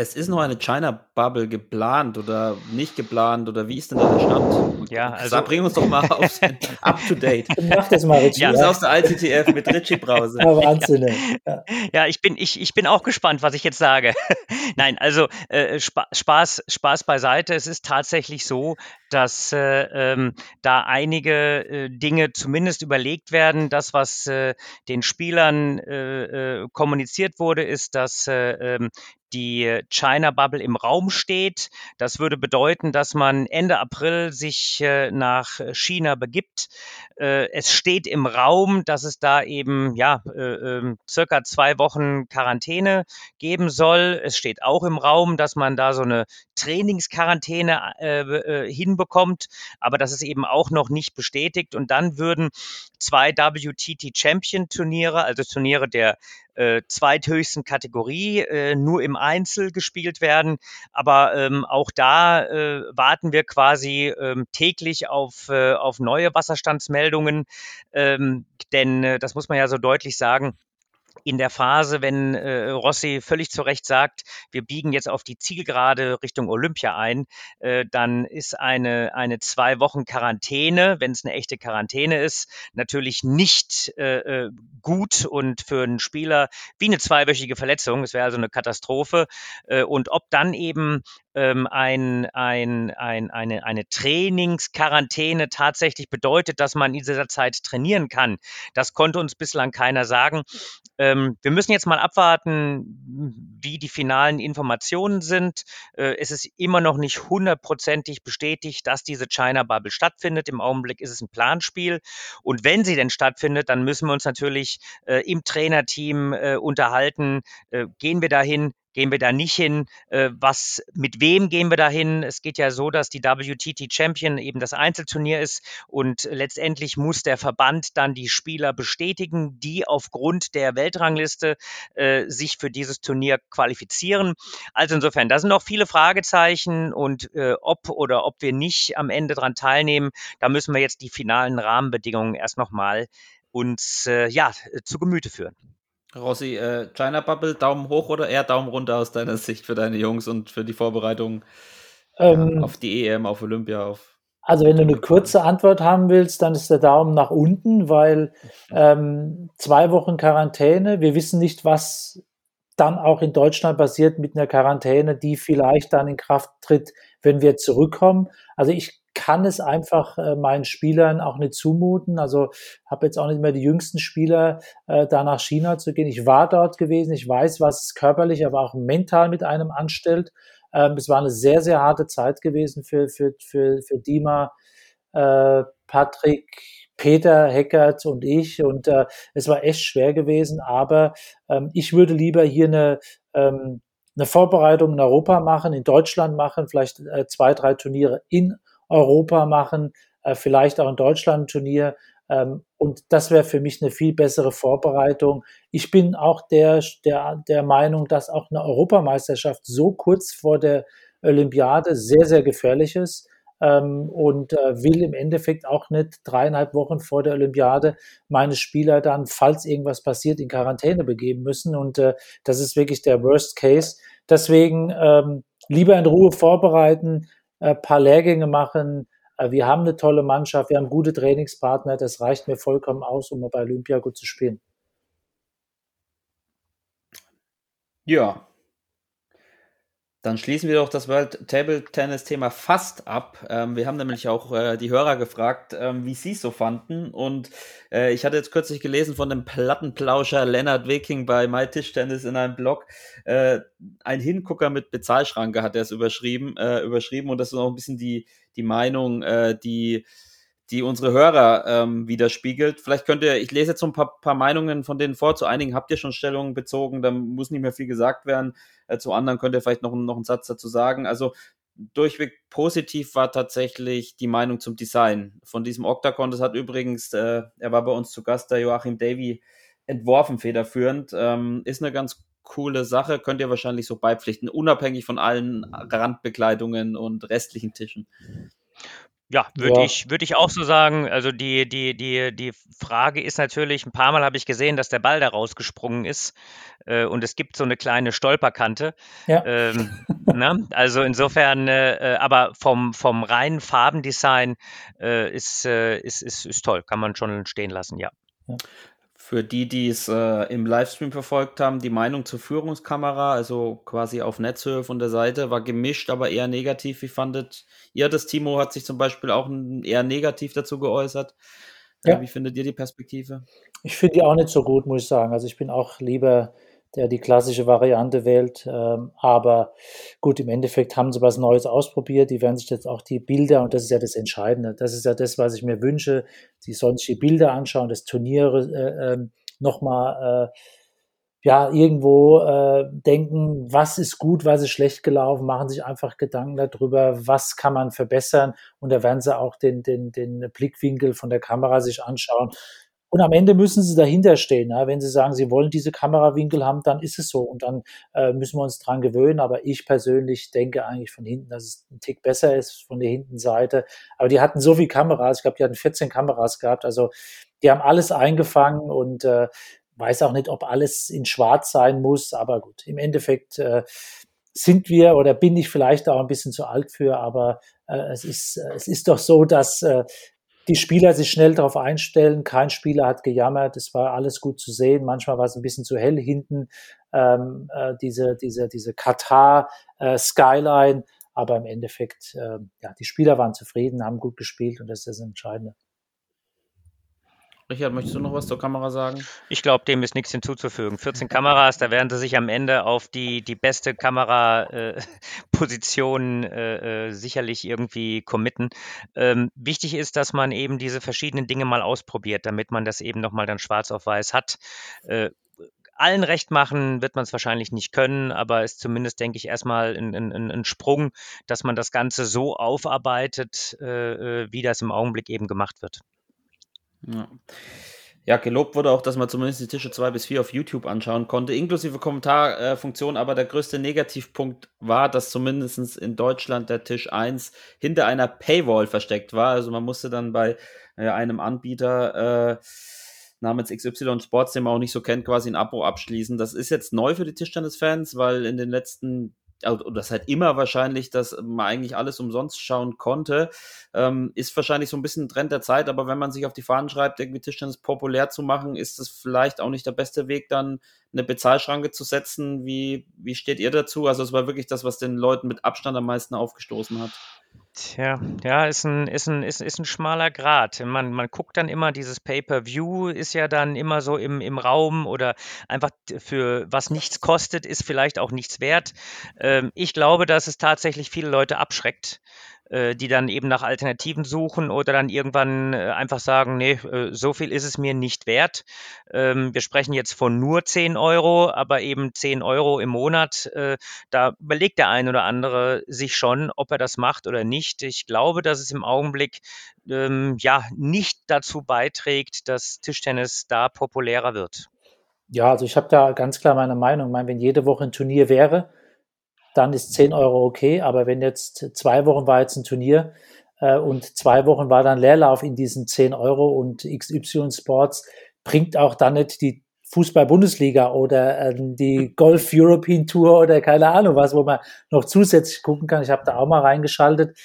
es ist noch eine China-Bubble geplant oder nicht geplant oder wie ist denn da der Stand? Ja, also. Sag, bring uns doch mal [LAUGHS] auf, up to date. Mach das mal, Richie. Ja, ja. aus der ITTF mit Richie Brause. Ja, Wahnsinn. Ja. ja, ich, bin, ich, ich bin auch gespannt, was ich jetzt sage. [LAUGHS] Nein, also äh, Spaß, Spaß beiseite. Es ist tatsächlich so, dass äh, ähm, da einige äh, Dinge zumindest überlegt werden. Das, was äh, den Spielern äh, äh, kommuniziert wurde, ist, dass äh, ähm, die China Bubble im Raum steht. Das würde bedeuten, dass man Ende April sich äh, nach China begibt. Äh, es steht im Raum, dass es da eben ja äh, ähm, circa zwei Wochen Quarantäne geben soll. Es steht auch im Raum, dass man da so eine Trainingsquarantäne äh, hinbekommt, aber das ist eben auch noch nicht bestätigt. Und dann würden zwei WTT Champion Turniere, also Turniere der äh, zweithöchsten Kategorie, äh, nur im Einzel gespielt werden. Aber ähm, auch da äh, warten wir quasi ähm, täglich auf, äh, auf neue Wasserstandsmeldungen. Ähm, denn äh, das muss man ja so deutlich sagen in der Phase, wenn äh, Rossi völlig zu Recht sagt, wir biegen jetzt auf die Zielgerade Richtung Olympia ein, äh, dann ist eine, eine zwei Wochen Quarantäne, wenn es eine echte Quarantäne ist, natürlich nicht äh, äh gut und für einen Spieler wie eine zweiwöchige Verletzung. Es wäre also eine Katastrophe. Äh, und ob dann eben ähm, ein, ein, ein, eine, eine Trainingsquarantäne tatsächlich bedeutet, dass man in dieser Zeit trainieren kann. Das konnte uns bislang keiner sagen. Ähm, wir müssen jetzt mal abwarten, wie die finalen Informationen sind. Äh, es ist immer noch nicht hundertprozentig bestätigt, dass diese China Bubble stattfindet. Im Augenblick ist es ein Planspiel. Und wenn sie denn stattfindet, dann müssen wir uns natürlich äh, im Trainerteam äh, unterhalten. Äh, gehen wir dahin? Gehen wir da nicht hin? Äh, was, mit wem gehen wir da hin? Es geht ja so, dass die WTT Champion eben das Einzelturnier ist und letztendlich muss der Verband dann die Spieler bestätigen, die aufgrund der Weltrangliste äh, sich für dieses Turnier qualifizieren. Also insofern, da sind noch viele Fragezeichen und äh, ob oder ob wir nicht am Ende dran teilnehmen, da müssen wir jetzt die finalen Rahmenbedingungen erst nochmal uns äh, ja, zu Gemüte führen. Rossi, äh, China Bubble, Daumen hoch oder eher Daumen runter aus deiner Sicht für deine Jungs und für die Vorbereitung ähm, auf die EM, auf Olympia, auf also wenn du eine kurze Antwort haben willst, dann ist der Daumen nach unten, weil ähm, zwei Wochen Quarantäne, wir wissen nicht, was dann auch in Deutschland passiert mit einer Quarantäne, die vielleicht dann in Kraft tritt, wenn wir zurückkommen. Also ich kann es einfach äh, meinen Spielern auch nicht zumuten. Also habe jetzt auch nicht mehr die jüngsten Spieler, äh, da nach China zu gehen. Ich war dort gewesen, ich weiß, was es körperlich, aber auch mental mit einem anstellt. Ähm, es war eine sehr, sehr harte Zeit gewesen für, für, für, für Dima, äh, Patrick, Peter Heckert und ich. Und äh, es war echt schwer gewesen, aber ähm, ich würde lieber hier eine ähm, eine Vorbereitung in Europa machen, in Deutschland machen, vielleicht äh, zwei, drei Turniere in Europa machen, äh, vielleicht auch in Deutschland ein Turnier. Ähm, und das wäre für mich eine viel bessere Vorbereitung. Ich bin auch der, der, der Meinung, dass auch eine Europameisterschaft so kurz vor der Olympiade sehr, sehr gefährlich ist ähm, und äh, will im Endeffekt auch nicht dreieinhalb Wochen vor der Olympiade meine Spieler dann, falls irgendwas passiert, in Quarantäne begeben müssen. Und äh, das ist wirklich der Worst Case. Deswegen ähm, lieber in Ruhe vorbereiten, äh, paar Lehrgänge machen. Äh, wir haben eine tolle Mannschaft, wir haben gute Trainingspartner. Das reicht mir vollkommen aus, um bei Olympia gut zu spielen. Ja, dann schließen wir doch das World Table Tennis Thema fast ab. Ähm, wir haben nämlich auch äh, die Hörer gefragt, ähm, wie sie es so fanden. Und äh, ich hatte jetzt kürzlich gelesen von dem Plattenplauscher Leonard Wiking bei My Tischtennis in einem Blog. Äh, ein Hingucker mit Bezahlschranke hat er es überschrieben, äh, überschrieben. Und das ist auch ein bisschen die, die Meinung, äh, die die unsere Hörer ähm, widerspiegelt. Vielleicht könnt ihr, ich lese jetzt so ein paar, paar Meinungen von denen vor. Zu einigen habt ihr schon Stellungen bezogen, da muss nicht mehr viel gesagt werden. Äh, zu anderen könnt ihr vielleicht noch, noch einen Satz dazu sagen. Also durchweg positiv war tatsächlich die Meinung zum Design von diesem Octagon. Das hat übrigens, äh, er war bei uns zu Gast, der Joachim Davy, entworfen federführend. Ähm, ist eine ganz coole Sache, könnt ihr wahrscheinlich so beipflichten, unabhängig von allen Randbekleidungen und restlichen Tischen. Ja, würde Ja. ich würde ich auch so sagen. Also, die die die die Frage ist natürlich ein paar Mal habe ich gesehen, dass der Ball da rausgesprungen ist, äh, und es gibt so eine kleine Stolperkante. Ja. Ähm, [LAUGHS] ne? Also, insofern, äh, äh, aber vom vom reinen Farbendesign, äh, ist, äh, ist ist ist toll, kann man schon stehen lassen, ja. Für die, die es äh, im Livestream verfolgt haben, die Meinung zur Führungskamera, also quasi auf Netzhöhe von der Seite, war gemischt, aber eher negativ. Wie fandet ihr das? Timo hat sich zum Beispiel auch eher negativ dazu geäußert. Äh, ja. Wie findet ihr die Perspektive? Ich finde die auch nicht so gut, muss ich sagen. Also ich bin auch lieber der die klassische Variante wählt. Ähm, aber gut, im Endeffekt haben sie was Neues ausprobiert. Die werden sich jetzt auch die Bilder, und das ist ja das Entscheidende, das ist ja das, was ich mir wünsche. Sie sollen sich die Bilder anschauen, das Turnier äh, äh, nochmal äh, ja, irgendwo äh, denken, was ist gut, was ist schlecht gelaufen, machen sich einfach Gedanken darüber, was kann man verbessern und da werden sie auch den, den, den Blickwinkel von der Kamera sich anschauen. Und am Ende müssen sie dahinter stehen. Ja? Wenn sie sagen, sie wollen diese Kamerawinkel haben, dann ist es so. Und dann äh, müssen wir uns dran gewöhnen. Aber ich persönlich denke eigentlich von hinten, dass es ein Tick besser ist von der hinten Seite. Aber die hatten so viel Kameras. Ich glaube, die hatten 14 Kameras gehabt. Also die haben alles eingefangen und äh, weiß auch nicht, ob alles in Schwarz sein muss. Aber gut, im Endeffekt äh, sind wir oder bin ich vielleicht auch ein bisschen zu alt für. Aber äh, es ist es ist doch so, dass äh, die Spieler sich schnell darauf einstellen. Kein Spieler hat gejammert. Es war alles gut zu sehen. Manchmal war es ein bisschen zu hell hinten, ähm, äh, diese, diese, diese Katar-Skyline. Äh, Aber im Endeffekt, äh, ja, die Spieler waren zufrieden, haben gut gespielt und das ist das Entscheidende. Richard, möchtest du noch was zur Kamera sagen? Ich glaube, dem ist nichts hinzuzufügen. 14 Kameras, da werden sie sich am Ende auf die, die beste Kameraposition äh, äh, sicherlich irgendwie committen. Ähm, wichtig ist, dass man eben diese verschiedenen Dinge mal ausprobiert, damit man das eben nochmal dann schwarz auf weiß hat. Äh, allen recht machen wird man es wahrscheinlich nicht können, aber ist zumindest, denke ich, erstmal ein, ein, ein Sprung, dass man das Ganze so aufarbeitet, äh, äh, wie das im Augenblick eben gemacht wird. Ja. Ja, gelobt wurde auch, dass man zumindest die Tische 2 bis 4 auf YouTube anschauen konnte, inklusive Kommentarfunktion. aber der größte Negativpunkt war, dass zumindest in Deutschland der Tisch 1 hinter einer Paywall versteckt war. Also man musste dann bei äh, einem Anbieter äh, namens XY Sports, den man auch nicht so kennt, quasi ein Abo abschließen. Das ist jetzt neu für die Tischtennis-Fans, weil in den letzten oder das halt immer wahrscheinlich, dass man eigentlich alles umsonst schauen konnte, ähm, ist wahrscheinlich so ein bisschen ein Trend der Zeit, aber wenn man sich auf die Fahnen schreibt, irgendwie Tischtennis populär zu machen, ist es vielleicht auch nicht der beste Weg, dann eine Bezahlschranke zu setzen. Wie, wie steht ihr dazu? Also es war wirklich das, was den Leuten mit Abstand am meisten aufgestoßen hat. Tja, ja, ist ein, ist ein, ist, ist ein schmaler Grat. Man, man guckt dann immer, dieses Pay-per-View ist ja dann immer so im, im Raum oder einfach für was nichts kostet, ist vielleicht auch nichts wert. Ähm, ich glaube, dass es tatsächlich viele Leute abschreckt, die dann eben nach Alternativen suchen oder dann irgendwann äh, einfach sagen, nee, äh, so viel ist es mir nicht wert. Ähm, wir sprechen jetzt von nur 10 Euro, aber eben 10 Euro im Monat. Da überlegt der ein oder andere sich schon, ob er das macht oder nicht. Ich glaube, dass es im Augenblick ähm, ja nicht dazu beiträgt, dass Tischtennis da populärer wird. Ja, also ich habe da ganz klar meine Meinung. Ich meine, wenn jede Woche ein Turnier wäre, dann ist 10 Euro okay. Aber wenn jetzt zwei Wochen war jetzt ein Turnier äh, und zwei Wochen war dann Leerlauf in diesen 10 Euro und XY Sports bringt auch dann nicht die Fußball-Bundesliga oder äh, die Golf European Tour oder keine Ahnung was, wo man noch zusätzlich gucken kann. Ich habe da auch mal reingeschaltet.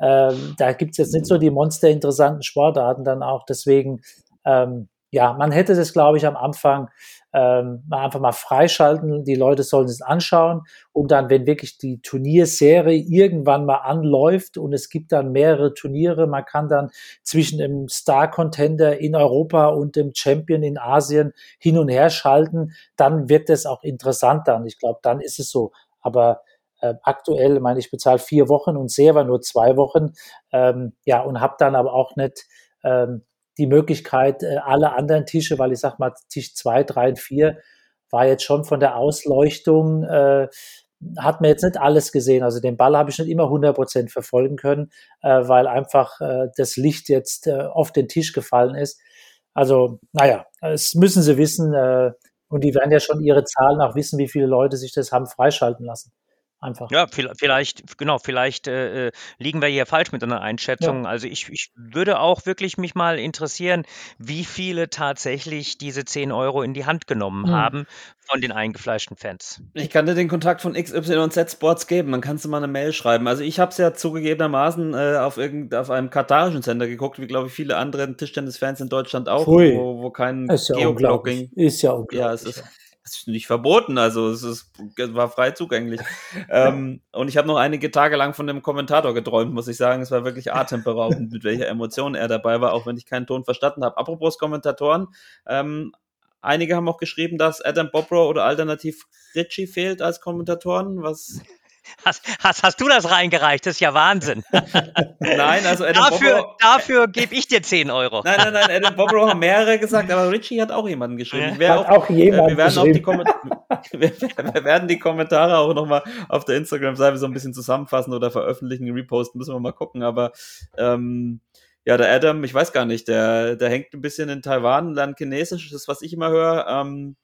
Ähm, da gibt's jetzt nicht so die monsterinteressanten Sportarten dann auch. Deswegen, ähm, ja, man hätte das, glaube ich, am Anfang ähm, einfach mal freischalten. Die Leute sollen es anschauen und dann, wenn wirklich die Turnierserie irgendwann mal anläuft und es gibt dann mehrere Turniere, man kann dann zwischen dem Star-Contender in Europa und dem Champion in Asien hin und her schalten, dann wird es auch interessant dann. Ich glaube, dann ist es so. Aber äh, aktuell, meine ich, bezahle vier Wochen und sehe nur zwei Wochen. Ähm, ja, und habe dann aber auch nicht ähm, die Möglichkeit, äh, alle anderen Tische, weil ich sag mal, Tisch zwei, drei und vier war jetzt schon von der Ausleuchtung, äh, hat man jetzt nicht alles gesehen. Also den Ball habe ich nicht immer 100 Prozent verfolgen können, äh, weil einfach äh, das Licht jetzt äh, auf den Tisch gefallen ist. Also, naja, es müssen sie wissen. Äh, und die werden ja schon ihre Zahlen auch wissen, wie viele Leute sich das haben freischalten lassen. Einfach. Ja, vielleicht, genau, vielleicht äh, äh, liegen wir hier falsch mit einer Einschätzung. Ja. Also ich, ich würde auch wirklich mich mal interessieren, wie viele tatsächlich diese 10 Euro in die Hand genommen hm. haben von den eingefleischten Fans. Ich kann dir den Kontakt von XYZ Sports geben, dann kannst du mal eine Mail schreiben. Also ich habe es ja zugegebenermaßen äh, auf, irgend, auf einem katarischen Sender geguckt, wie glaube ich viele andere Tischtennis-Fans in Deutschland auch, wo, wo kein ist ja Geoblocking. Ist ja unglaublich. Ja, es ist, es ist nicht verboten, also es, ist, es war frei zugänglich. [LAUGHS] ähm, und ich habe noch einige Tage lang von dem Kommentator geträumt, muss ich sagen. Es war wirklich atemberaubend, [LAUGHS] mit welcher Emotion er dabei war, auch wenn ich keinen Ton verstanden habe. Apropos Kommentatoren, ähm, einige haben auch geschrieben, dass Adam Bobrow oder alternativ Ritchie fehlt als Kommentatoren. Was Hast, hast, hast du das reingereicht? Das ist ja Wahnsinn. [LAUGHS] nein, also Adam dafür, Bobrow, dafür gebe ich dir 10 Euro. Nein, nein, nein, Adam Bobrow haben mehrere gesagt, aber Richie hat auch jemanden geschrieben. Ja. Hat auch, auch jemand äh, wir, werden auch die [LAUGHS] wir, wir, werden die Kommentare auch nochmal auf der Instagram-Seite so ein bisschen zusammenfassen oder veröffentlichen, reposten, müssen wir mal gucken, aber ähm, ja, der Adam, ich weiß gar nicht, der, der hängt ein bisschen in Taiwan, lernt Chinesisch, das ist, was ich immer höre. Ähm,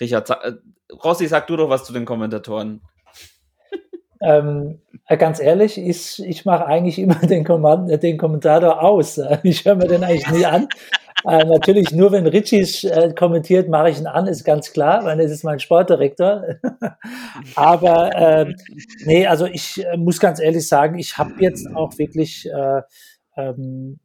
Richard, äh, Rossi, sag du doch was zu den Kommentatoren. Ähm, äh, ganz ehrlich, ich, ich mache eigentlich immer [LAUGHS] den, Kommand, den Kommentator aus. [LAUGHS] Ich höre mir den eigentlich nie an. Äh, natürlich nur, wenn Richie äh, kommentiert, mache ich ihn an, ist ganz klar, weil es ist mein Sportdirektor. [LAUGHS] Aber äh, nee, also ich äh, muss ganz ehrlich sagen, ich habe jetzt auch wirklich äh, ähm,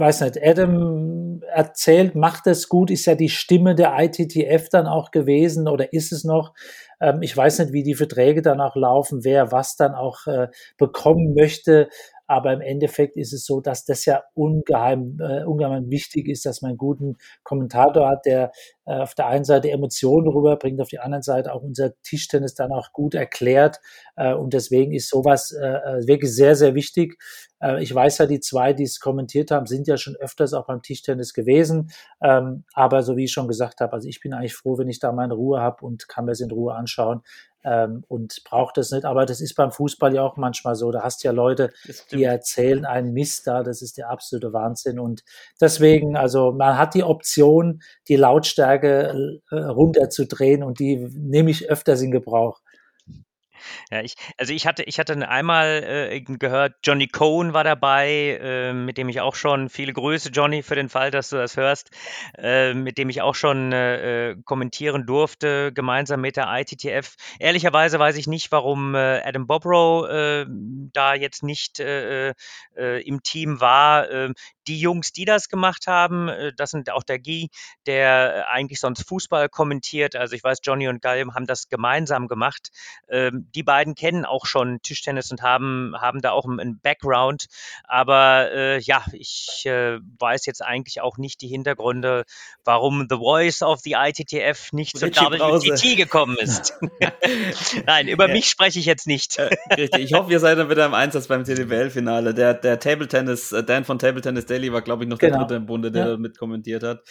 weiß nicht, Adam erzählt, macht es gut, ist ja die Stimme der ITTF dann auch gewesen oder ist es noch? Ähm, ich weiß nicht, wie die Verträge dann auch laufen, wer was dann auch äh, bekommen möchte. Aber im Endeffekt ist es so, dass das ja ungeheim, äh, ungeheim wichtig ist, dass man einen guten Kommentator hat, der äh, auf der einen Seite Emotionen rüberbringt, auf der anderen Seite auch unser Tischtennis dann auch gut erklärt. Äh, und deswegen ist sowas äh, äh wirklich sehr, sehr wichtig. Äh, ich weiß ja, die zwei, die es kommentiert haben, sind ja schon öfters auch beim Tischtennis gewesen. Ähm, aber so wie ich schon gesagt habe, also ich bin eigentlich froh, wenn ich da meine Ruhe habe und kann mir es in Ruhe anschauen ähm, und braucht das nicht. Aber das ist beim Fußball ja auch manchmal so. Da hast ja Leute, die erzählen einen Mist da. Das ist der absolute Wahnsinn. Und deswegen, also man hat die Option, die Lautstärke äh, runterzudrehen und die nehme ich öfters in Gebrauch. Ja, ich, also ich hatte, ich hatte einmal äh, gehört, Johnny Cohen war dabei, äh, mit dem ich auch schon, viele Grüße, Johnny, für den Fall, dass du das hörst, äh, mit dem ich auch schon äh, äh kommentieren durfte, gemeinsam mit der ITTF. Ehrlicherweise weiß ich nicht, warum äh, Adam Bobrow äh, da jetzt nicht im Team war. Äh, die Jungs, die das gemacht haben, äh, das sind auch der Guy, der eigentlich sonst Fußball kommentiert. Also ich weiß, Johnny und Galm haben das gemeinsam gemacht. Ähm, die beiden kennen auch schon Tischtennis und haben, haben da auch einen Background. Aber äh, ja, ich äh, weiß jetzt eigentlich auch nicht die Hintergründe, warum The Voice of the ITTF nicht zur WTT gekommen ist. [LAUGHS] Nein, über ja. mich spreche ich jetzt nicht. Äh, richtig, ich hoffe, ihr seid dann wieder im Einsatz beim TDBL-Finale. Der, der Table Tennis, äh, Dan von Table Tennis Daily war, glaube ich, noch genau. der dritte im Bunde, der ja. mit kommentiert hat.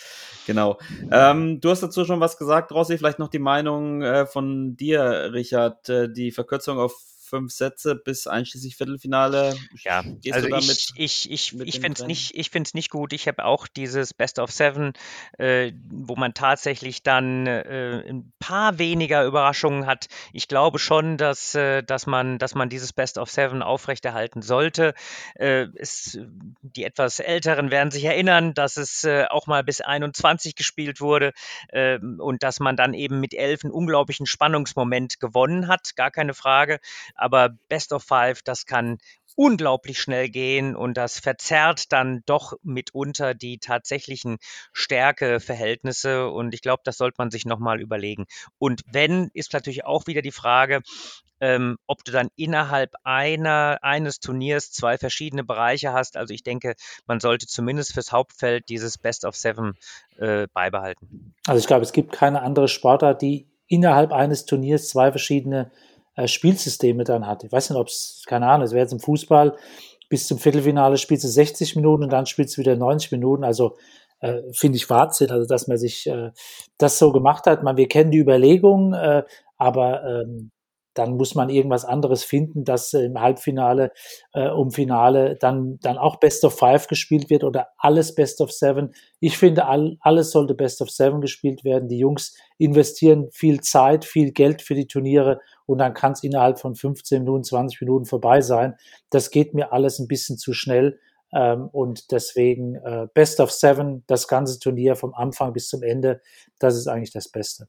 Genau. Ähm, du hast dazu schon was gesagt, Rossi. Vielleicht noch die Meinung äh, von dir, Richard, äh, die Verkürzung auf fünf Sätze bis einschließlich Viertelfinale. Ja, Gehst also ich, ich, ich, ich finde es nicht, ich find's nicht gut. Ich habe auch dieses Best of Seven, äh, wo man tatsächlich dann äh, ein paar weniger Überraschungen hat. Ich glaube schon, dass, äh, dass, man, dass man dieses Best of Seven aufrechterhalten sollte. Äh, es, die etwas Älteren werden sich erinnern, dass es äh, auch mal bis 21 gespielt wurde äh, und dass man dann eben mit elf einen unglaublichen Spannungsmoment gewonnen hat, gar keine Frage aber Best of Five, das kann unglaublich schnell gehen und das verzerrt dann doch mitunter die tatsächlichen Stärkeverhältnisse und ich glaube, das sollte man sich nochmal überlegen. Und wenn, ist natürlich auch wieder die Frage, ähm, ob du dann innerhalb einer, eines Turniers zwei verschiedene Bereiche hast. Also ich denke, man sollte zumindest fürs Hauptfeld dieses Best of Seven äh, beibehalten. Also ich glaube, es gibt keine andere Sportart, die innerhalb eines Turniers zwei verschiedene Spielsysteme dann hat. Ich weiß nicht, ob es, keine Ahnung, es wäre jetzt im Fußball, bis zum Viertelfinale spielst du 60 Minuten und dann spielst du wieder 90 Minuten. Also äh, finde ich Wahnsinn, also dass man sich äh, das so gemacht hat. Man, wir kennen die Überlegung, äh, aber ähm, dann muss man irgendwas anderes finden, dass im Halbfinale, äh, um Finale dann, dann auch Best of Five gespielt wird oder alles Best of Seven. Ich finde, all, alles sollte Best of Seven gespielt werden. Die Jungs investieren viel Zeit, viel Geld für die Turniere und dann kann es innerhalb von 15 Minuten, 20 Minuten vorbei sein. Das geht mir alles ein bisschen zu schnell. Ähm, und deswegen äh, Best of Seven, das ganze Turnier vom Anfang bis zum Ende, das ist eigentlich das Beste.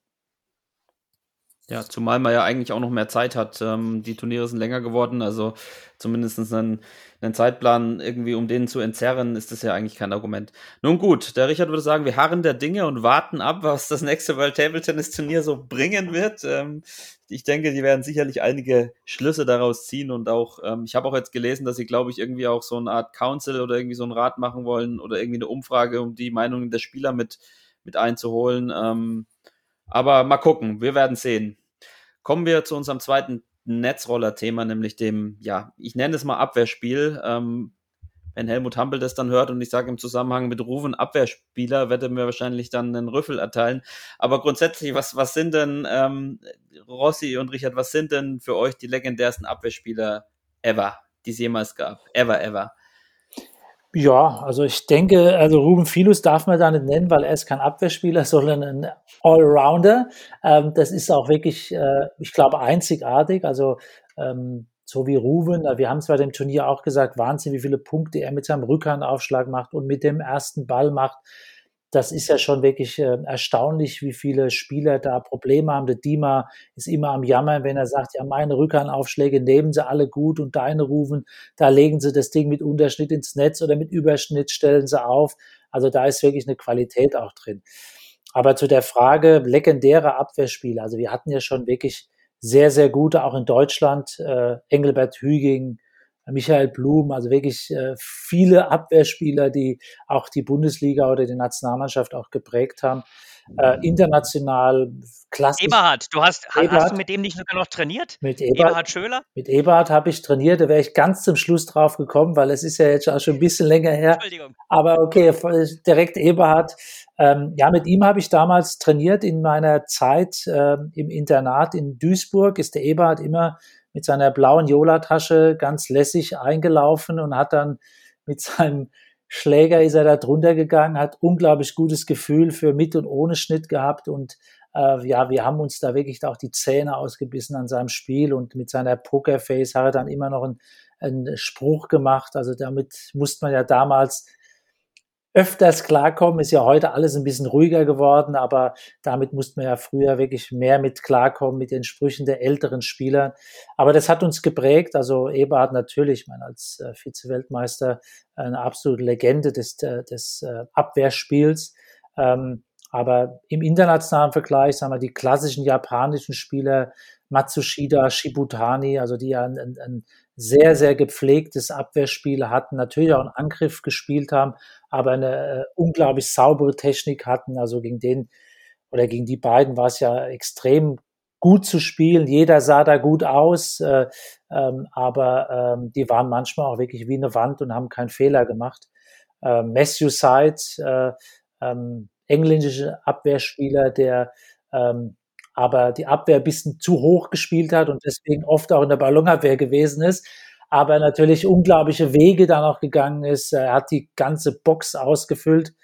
Ja, zumal man ja eigentlich auch noch mehr Zeit hat. Ähm, die Turniere sind länger geworden, also zumindest einen, einen Zeitplan irgendwie, um den zu entzerren, ist das ja eigentlich kein Argument. Nun gut, der Richard würde sagen, wir harren der Dinge und warten ab, was das nächste World Table Tennis Turnier so bringen wird. Ähm, ich denke, die werden sicherlich einige Schlüsse daraus ziehen und auch, ähm, ich habe auch jetzt gelesen, dass sie, glaube ich, irgendwie auch so eine Art Council oder irgendwie so einen Rat machen wollen oder irgendwie eine Umfrage, um die Meinungen der Spieler mit, mit einzuholen. Ähm, aber mal gucken, wir werden sehen. Kommen wir zu unserem zweiten Netzroller-Thema, nämlich dem, ja, ich nenne es mal Abwehrspiel. Ähm, wenn Helmut Hampel das dann hört und ich sage im Zusammenhang mit Rufen Abwehrspieler, wird er mir wahrscheinlich dann einen Rüffel erteilen. Aber grundsätzlich, was, was sind denn, ähm, Rossi und Richard, was sind denn für euch die legendärsten Abwehrspieler ever, die es jemals gab? Ever, ever. Ja, also ich denke, also Ruben Filus darf man da nicht nennen, weil er ist kein Abwehrspieler, [LAUGHS] sondern ein Allrounder. Ähm, das ist auch wirklich, äh, ich glaube, einzigartig. Also ähm, so wie Ruben, wir haben es bei dem Turnier auch gesagt, Wahnsinn, wie viele Punkte er mit seinem Rückhandaufschlag macht und mit dem ersten Ball macht das ist ja schon wirklich äh, erstaunlich, wie viele Spieler da Probleme haben. Der Dima ist immer am Jammern, wenn er sagt, ja, meine Rückhandaufschläge nehmen sie alle gut und deine rufen, da legen sie das Ding mit Unterschnitt ins Netz oder mit Überschnitt stellen sie auf. Also da ist wirklich eine Qualität auch drin. Aber zu der Frage legendäre Abwehrspiele, also wir hatten ja schon wirklich sehr, sehr gute, auch in Deutschland, äh, Engelbert Hüging, Michael Blum, also wirklich äh, viele Abwehrspieler, die auch die Bundesliga oder die Nationalmannschaft auch geprägt haben. Äh, international klassisch. Eberhard, du hast, Eberhard, hast du mit dem nicht sogar noch trainiert? Mit Eberhard, Eberhard Schöler? Mit Eberhard habe ich trainiert, da wäre ich ganz zum Schluss drauf gekommen, weil es ist ja jetzt auch schon ein bisschen länger her. Entschuldigung. Aber okay, direkt Eberhard. Ähm, ja, mit ihm habe ich damals trainiert in meiner Zeit äh, im Internat in Duisburg. Ist der Eberhard immer mit seiner blauen Jola-Tasche ganz lässig eingelaufen und hat dann mit seinem Schläger ist er da drunter gegangen, hat unglaublich gutes Gefühl für mit und ohne Schnitt gehabt und äh, ja, wir haben uns da wirklich auch die Zähne ausgebissen an seinem Spiel und mit seiner Pokerface hat er dann immer noch einen, einen Spruch gemacht. Also damit musste man ja damals öfters klarkommen. Ist ja heute alles ein bisschen ruhiger geworden, aber damit mussten wir ja früher wirklich mehr mit klarkommen mit den Sprüchen der älteren Spieler. Aber das hat uns geprägt. Also Eberhard natürlich, ich meine, als äh, Vize-Weltmeister eine absolute Legende des, äh, des äh, Abwehrspiels. Ähm, aber im internationalen Vergleich, sagen wir, die klassischen japanischen Spieler, Matsushida, Shibutani, also die ja ein, ein sehr, sehr gepflegtes Abwehrspiel hatten, natürlich auch einen Angriff gespielt haben, aber eine äh, unglaublich saubere Technik hatten. Also gegen den oder gegen die beiden war es ja extrem gut zu spielen. Jeder sah da gut aus, äh, ähm, aber ähm, die waren manchmal auch wirklich wie eine Wand und haben keinen Fehler gemacht. Äh, Matthew Sides, äh, ähm, englische Abwehrspieler, der ähm, aber die Abwehr ein bisschen zu hoch gespielt hat und deswegen oft auch in der Ballonabwehr gewesen ist, aber natürlich unglaubliche Wege dann auch gegangen ist. Er hat die ganze Box ausgefüllt.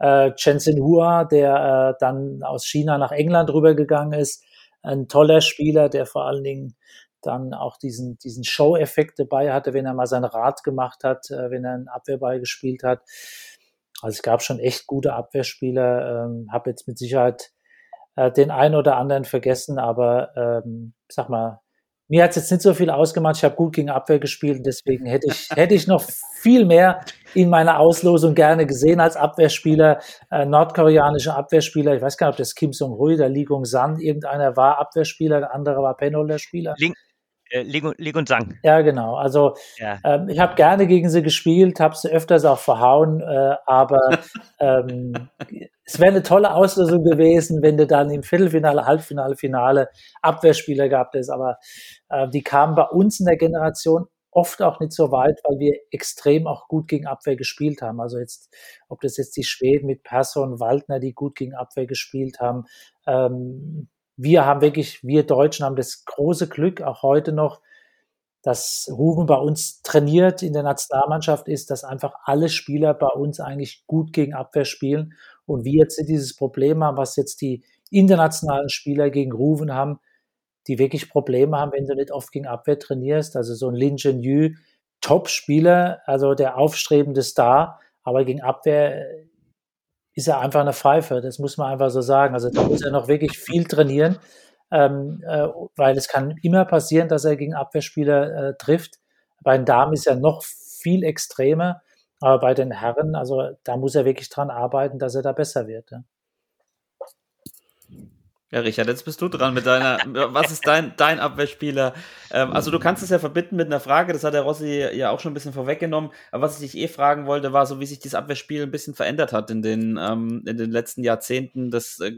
Äh, Chen Hua, der äh, dann aus China nach England rübergegangen ist, ein toller Spieler, der vor allen Dingen dann auch diesen, diesen Show-Effekt dabei hatte, wenn er mal sein Rad gemacht hat, äh, wenn er einen Abwehrball gespielt hat. Also es gab schon echt gute Abwehrspieler, ähm, habe jetzt mit Sicherheit äh, den einen oder anderen vergessen, aber ähm, sag mal, mir hat es jetzt nicht so viel ausgemacht. Ich habe gut gegen Abwehr gespielt und deswegen hätte ich, [LAUGHS] hätte ich noch viel mehr in meiner Auslosung gerne gesehen als Abwehrspieler. Äh, nordkoreanische Abwehrspieler, ich weiß gar nicht, ob das Kim Song-hui, der Lee Gong-san, irgendeiner war Abwehrspieler, der andere war Penholder-Spieler. Link, äh, Lig und Sang. Ja, genau. Also ja. Ähm, ich habe gerne gegen sie gespielt, habe sie öfters auch verhauen, äh, aber [LAUGHS] ähm, es wäre eine tolle Auslösung gewesen, wenn du dann im Viertelfinale, Halbfinale, Finale Abwehrspieler gehabt hättest. Aber äh, die kamen bei uns in der Generation oft auch nicht so weit, weil wir extrem auch gut gegen Abwehr gespielt haben. Also jetzt, ob das jetzt die Schweden mit Persson, Waldner, die gut gegen Abwehr gespielt haben, ähm, wir haben wirklich, wir Deutschen haben das große Glück, auch heute noch, dass Ruben bei uns trainiert in der Nationalmannschaft ist, dass einfach alle Spieler bei uns eigentlich gut gegen Abwehr spielen und wir jetzt dieses Problem haben, was jetzt die internationalen Spieler gegen Ruben haben, die wirklich Probleme haben, wenn du nicht oft gegen Abwehr trainierst. Also so ein Lin Yu, Top-Spieler, also der aufstrebende Star, aber gegen Abwehr ist er einfach eine Pfeife, das muss man einfach so sagen. Also da muss er noch wirklich viel trainieren ähm, äh, weil es kann immer passieren, dass er gegen Abwehrspieler äh, trifft. Bei den Damen ist er noch viel extremer, aber bei den Herren, also da muss er wirklich dran arbeiten, dass er da besser wird. Ja. Ja, Richard, jetzt bist du dran mit deiner. was ist dein, dein Abwehrspieler? Ähm, also, du kannst es ja verbinden mit einer Frage, das hat der Rossi ja auch schon ein bisschen vorweggenommen. Aber was ich dich eh fragen wollte, war so, wie sich dieses Abwehrspiel ein bisschen verändert hat in den, ähm, in den letzten Jahrzehnten. Das, äh,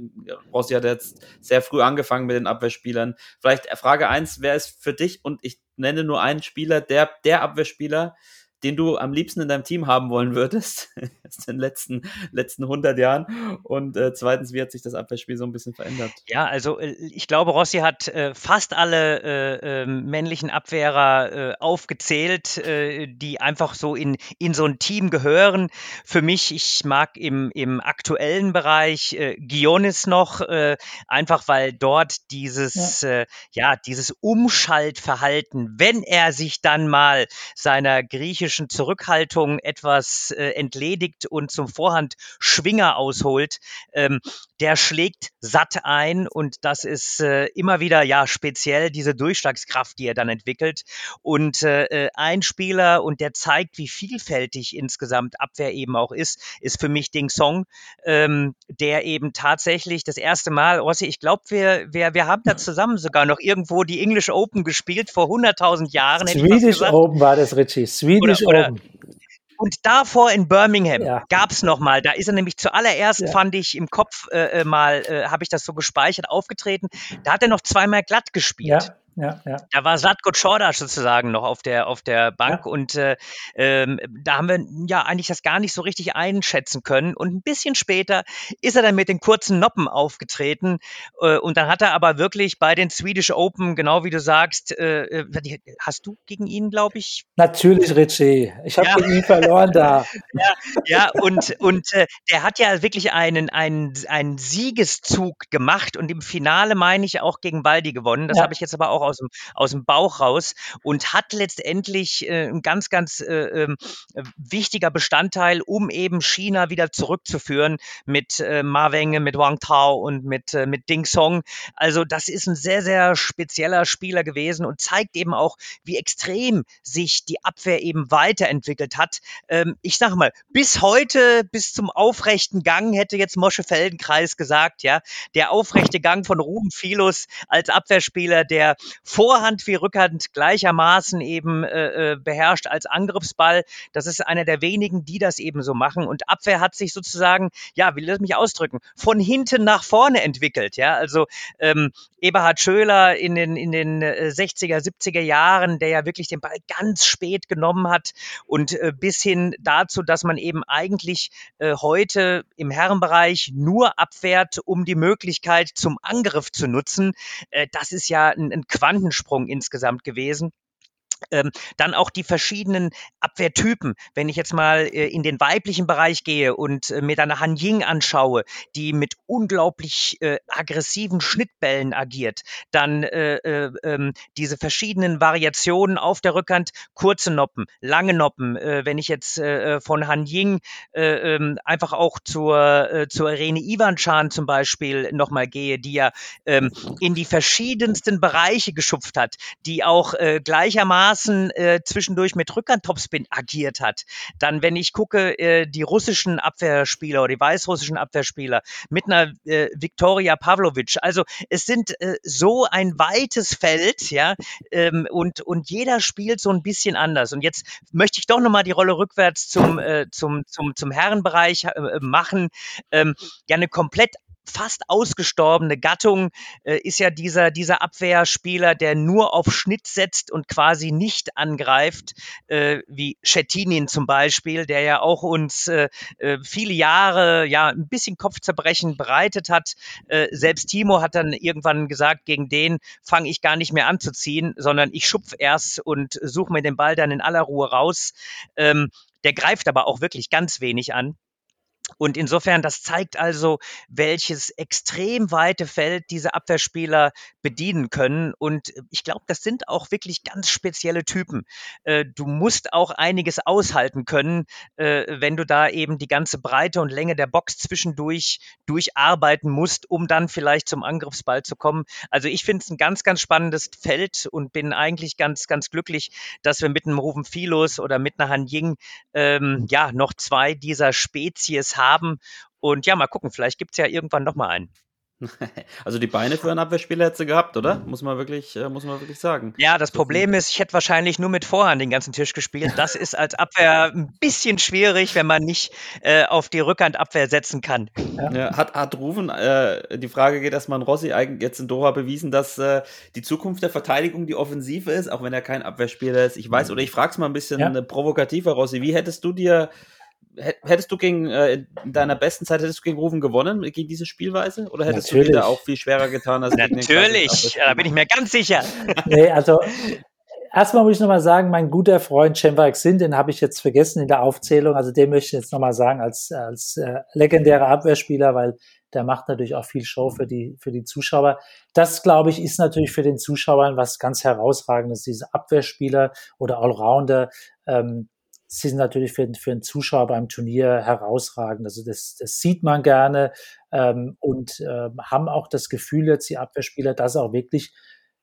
Rossi hat jetzt sehr früh angefangen mit den Abwehrspielern. Vielleicht Frage eins: wer ist für dich, und ich nenne nur einen Spieler, der, der Abwehrspieler, den du am liebsten in deinem Team haben wollen würdest, [LAUGHS] in den letzten, letzten 100 Jahren? Und äh, zweitens, wie hat sich das Abwehrspiel so ein bisschen verändert? Ja, also äh, ich glaube, Rossi hat äh, fast alle äh, ähm, männlichen Abwehrer äh, aufgezählt, äh, die einfach so in, in so ein Team gehören. Für mich, ich mag im, im aktuellen Bereich äh, Gionis noch, einfach weil dort dieses, ja. ja, dieses Umschaltverhalten, wenn er sich dann mal seiner griechischen politischen Zurückhaltung etwas äh, entledigt und zum Vorhand Schwinger ausholt, ähm, der schlägt satt ein und das ist äh, immer wieder ja speziell diese Durchschlagskraft, die er dann entwickelt. Und äh, äh, ein Spieler und der zeigt, wie vielfältig insgesamt Abwehr eben auch ist, ist für mich Ding Song, ähm, der eben tatsächlich das erste Mal, Rossi, ich glaube, wir, wir, wir haben da zusammen sogar noch irgendwo die English Open gespielt vor 100.000 Jahren. Swedish Open war das, Richie. Swedish oder, Open. Und davor in Birmingham ja. gab es nochmal, da ist er nämlich zuallererst, ja. fand ich im Kopf äh, äh mal, äh, habe ich das so gespeichert, aufgetreten. Da hat er noch zweimal glatt gespielt. Ja ja, ja. Da war Satko Czordasch sozusagen noch auf der, auf der Bank ja. und äh, ähm, da haben wir ja eigentlich das gar nicht so richtig einschätzen können. Und ein bisschen später ist er dann mit den kurzen Noppen aufgetreten äh, und dann hat er aber wirklich bei den Swedish Open, genau wie du sagst, äh, äh hast du gegen ihn, glaube ich? Natürlich, Richie. Ich habe ja. gegen ihn verloren da. [LAUGHS] ja, ja, und, und äh, der hat ja wirklich einen, einen, einen Siegeszug gemacht und im Finale meine ich auch gegen Waldi gewonnen. Das habe ich jetzt aber auch aus dem, aus dem Bauch raus und hat letztendlich äh, ein ganz, ganz äh, äh, wichtiger Bestandteil, um eben China wieder zurückzuführen mit äh, Ma Wenge, mit Wang Tao und mit, äh, mit Ding Song. Also das ist ein sehr, sehr spezieller Spieler gewesen und zeigt eben auch, wie extrem sich die Abwehr eben weiterentwickelt hat. Ähm, ich sage mal, bis heute, bis zum aufrechten Gang, hätte jetzt Mosche Feldenkreis gesagt, ja, der aufrechte Gang von Ruben Philos als Abwehrspieler, der Vorhand wie Rückhand gleichermaßen eben äh, äh, beherrscht als Angriffsball. Das ist einer der wenigen, die das eben so machen. Und Abwehr hat sich sozusagen, ja, wie lass mich ausdrücken, von hinten nach vorne entwickelt. Ja, also ähm, Eberhard Schöler in den, in den 60er, äh, 70er Jahren, der ja wirklich den Ball ganz spät genommen hat und äh, bis hin dazu, dass man eben eigentlich äh, heute im Herrenbereich nur abwehrt, um die Möglichkeit zum Angriff zu nutzen. Äh, das ist ja ein, ein Quantensprung insgesamt gewesen. Ähm, dann auch die verschiedenen Abwehrtypen. Wenn ich jetzt mal äh, in den weiblichen Bereich gehe und äh, mir dann Han Ying anschaue, die mit unglaublich äh, aggressiven Schnittbällen agiert, dann äh, äh, ähm, diese verschiedenen Variationen auf der Rückhand, kurze Noppen, lange Noppen. Äh, wenn ich jetzt von Han Ying ähm, einfach auch zur, zur Irene Ivanchan zum Beispiel nochmal gehe, die ja ähm, in die verschiedensten Bereiche geschupft hat, die auch gleichermaßen Maßen äh, zwischendurch mit Rückhandtopspin agiert hat, dann, wenn ich gucke, äh, die russischen Abwehrspieler oder die weißrussischen Abwehrspieler mit einer äh, Viktoria Pavlovic, also es sind äh, so ein weites Feld, ja, ähm, und, und jeder spielt so ein bisschen anders. Und jetzt möchte ich doch nochmal die Rolle rückwärts zum, äh, zum, zum, zum Herrenbereich äh, machen. Ähm, ja, eine komplett fast ausgestorbene Gattung äh, ist ja dieser, dieser Abwehrspieler, der nur auf Schnitt setzt und quasi nicht angreift, äh, wie Schettinin zum Beispiel, der ja auch uns äh, äh, viele Jahre ja ein bisschen Kopfzerbrechen bereitet hat. Äh, selbst Timo hat dann irgendwann gesagt, gegen den fange ich gar nicht mehr an zu ziehen, sondern ich schupf erst und suche mir den Ball dann in aller Ruhe raus. Ähm, der greift aber auch wirklich ganz wenig an. Und insofern, das zeigt also, welches extrem weite Feld diese Abwehrspieler bedienen können. Und ich glaube, das sind auch wirklich ganz spezielle Typen. Äh, du musst auch einiges aushalten können, äh, wenn du da eben die ganze Breite und Länge der Box zwischendurch durcharbeiten musst, um dann vielleicht zum Angriffsball zu kommen. Also ich finde es ein ganz, ganz spannendes Feld und bin eigentlich ganz, ganz glücklich, dass wir mit einem Rufen Philos oder mit einer Han Ying ähm, ja noch zwei dieser Spezies haben. Und ja, mal gucken, vielleicht gibt es ja irgendwann nochmal einen. [LAUGHS] Also die Beine für einen Abwehrspieler hätte sie gehabt, oder? Muss man wirklich, äh, muss man wirklich sagen. Ja, das Problem ist, ich hätte wahrscheinlich nur mit Vorhand den ganzen Tisch gespielt. Das ist als Abwehr ein bisschen schwierig, wenn man nicht äh, auf die Rückhandabwehr setzen kann. Ja. Ja, hat, hat Rufen, äh, die Frage geht erstmal an Rossi, eigentlich jetzt in Doha bewiesen, dass äh, die Zukunft der Verteidigung die Offensive ist, auch wenn er kein Abwehrspieler ist. Ich weiß, oder ich frage es mal ein bisschen ja. provokativer, Rossi, wie hättest du dir hättest du gegen äh, in deiner besten Zeit hättest du gegen Rufen gewonnen gegen diese Spielweise oder hättest Natürlich. du dir da auch viel schwerer getan als Natürlich, ja, da bin ich mir ganz sicher. [LAUGHS] nee, also erstmal muss ich nochmal sagen, mein guter Freund Cemvaik Sin, den habe ich jetzt vergessen in der Aufzählung, also den möchte ich jetzt nochmal sagen als als äh, legendärer Abwehrspieler, weil der macht natürlich auch viel Show für die für die Zuschauer. Das glaube ich ist natürlich für den Zuschauern was ganz herausragendes, diese Abwehrspieler oder Allrounder. Ähm, sind natürlich für, für einen Zuschauer beim Turnier herausragend. Also das, das sieht man gerne ähm, und äh, haben auch das Gefühl jetzt die Abwehrspieler, dass sie auch wirklich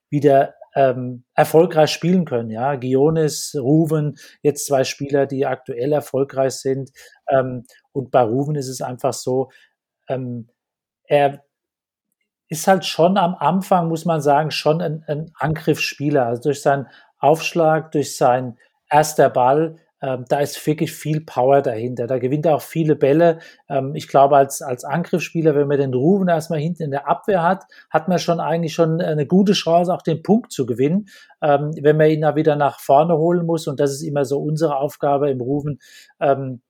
wieder ähm, erfolgreich spielen können. Ja, Gionis, Ruven, jetzt zwei Spieler, die aktuell erfolgreich sind. Ähm, und bei Ruven ist es einfach so, ähm, er ist halt schon am Anfang, muss man sagen, schon ein, ein Angriffsspieler. Also durch seinen Aufschlag, durch sein erster Ball ähm, da ist wirklich viel Power dahinter. Da gewinnt er auch viele Bälle. Ähm, ich glaube, als, als Angriffsspieler, wenn man den Rufen erstmal hinten in der Abwehr hat, hat man schon eigentlich schon eine gute Chance, auch den Punkt zu gewinnen, ähm, wenn man ihn da wieder nach vorne holen muss. Und das ist immer so unsere Aufgabe im Rufen, ähm,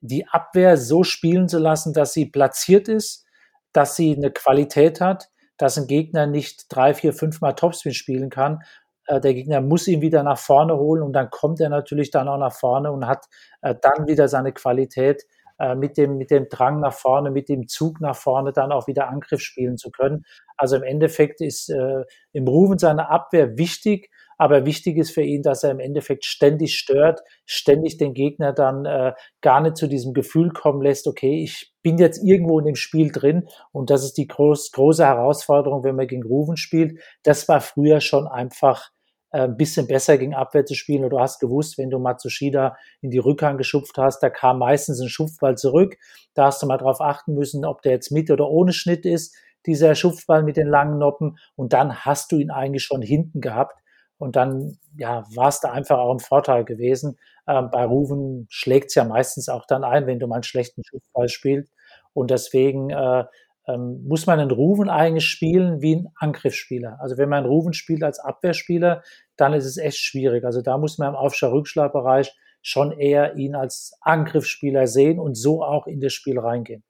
die Abwehr so spielen zu lassen, dass sie platziert ist, dass sie eine Qualität hat, dass ein Gegner nicht drei, vier, fünf Mal Topspin spielen kann äh, der Gegner muss ihn wieder nach vorne holen und dann kommt er natürlich dann auch nach vorne und hat äh, dann wieder seine Qualität äh, mit dem, mit dem Drang nach vorne, mit dem Zug nach vorne dann auch wieder Angriff spielen zu können. Also im Endeffekt ist im Rufen seine Abwehr wichtig, aber wichtig ist für ihn, dass er im Endeffekt ständig stört, ständig den Gegner dann äh, gar nicht zu diesem Gefühl kommen lässt, okay, ich bin jetzt irgendwo in dem Spiel drin und das ist die groß, große Herausforderung, wenn man gegen Rufen spielt. Das war früher schon einfach ein bisschen besser gegen Abwehr zu spielen. Und du hast gewusst, wenn du Matsushida in die Rückhand geschupft hast, da kam meistens ein Schupfball zurück. Da hast du mal drauf achten müssen, ob der jetzt mit oder ohne Schnitt ist, dieser Schupfball mit den langen Noppen. Und dann hast du ihn eigentlich schon hinten gehabt. Und dann ja, war es da einfach auch ein Vorteil gewesen. Ähm, bei Ruven schlägt es ja meistens auch dann ein, wenn du mal einen schlechten Schupfball spielst. Und deswegen äh, ähm, muss man einen Ruven eigentlich spielen wie ein Angriffsspieler. Also wenn man einen Ruven spielt als Abwehrspieler, dann ist es echt schwierig. Also da muss man im Aufschlag-Rückschlagbereich schon eher ihn als Angriffsspieler sehen und so auch in das Spiel reingehen.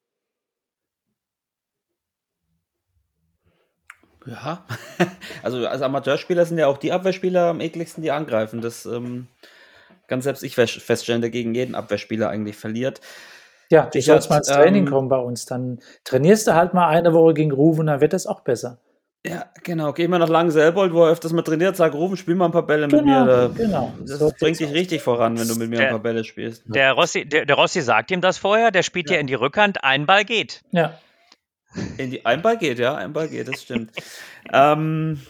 Ja, [LAUGHS] also als Amateurspieler sind ja auch die Abwehrspieler am ekligsten, die angreifen. Das ähm, kann selbst ich feststellen, der gegen jeden Abwehrspieler eigentlich verliert. Ja, du sollst mal ins Training ähm, kommen bei uns. Dann trainierst du halt mal eine Woche gegen Rufen, dann wird das auch besser. Ja, genau. Geh mal nach Langenselbold, wo er öfters mal trainiert, sag, Rufen, spiel mal ein paar Bälle genau, mit mir. Da, genau. Das so bringt dich richtig voran, wenn du mit mir der, ein paar Bälle spielst. Der Rossi, der, der Rossi sagt ihm das vorher, der spielt ja in die Rückhand, ein Ball geht. Ja. In die, ein Ball geht, ja, ein Ball geht, das stimmt. [LAUGHS] ähm,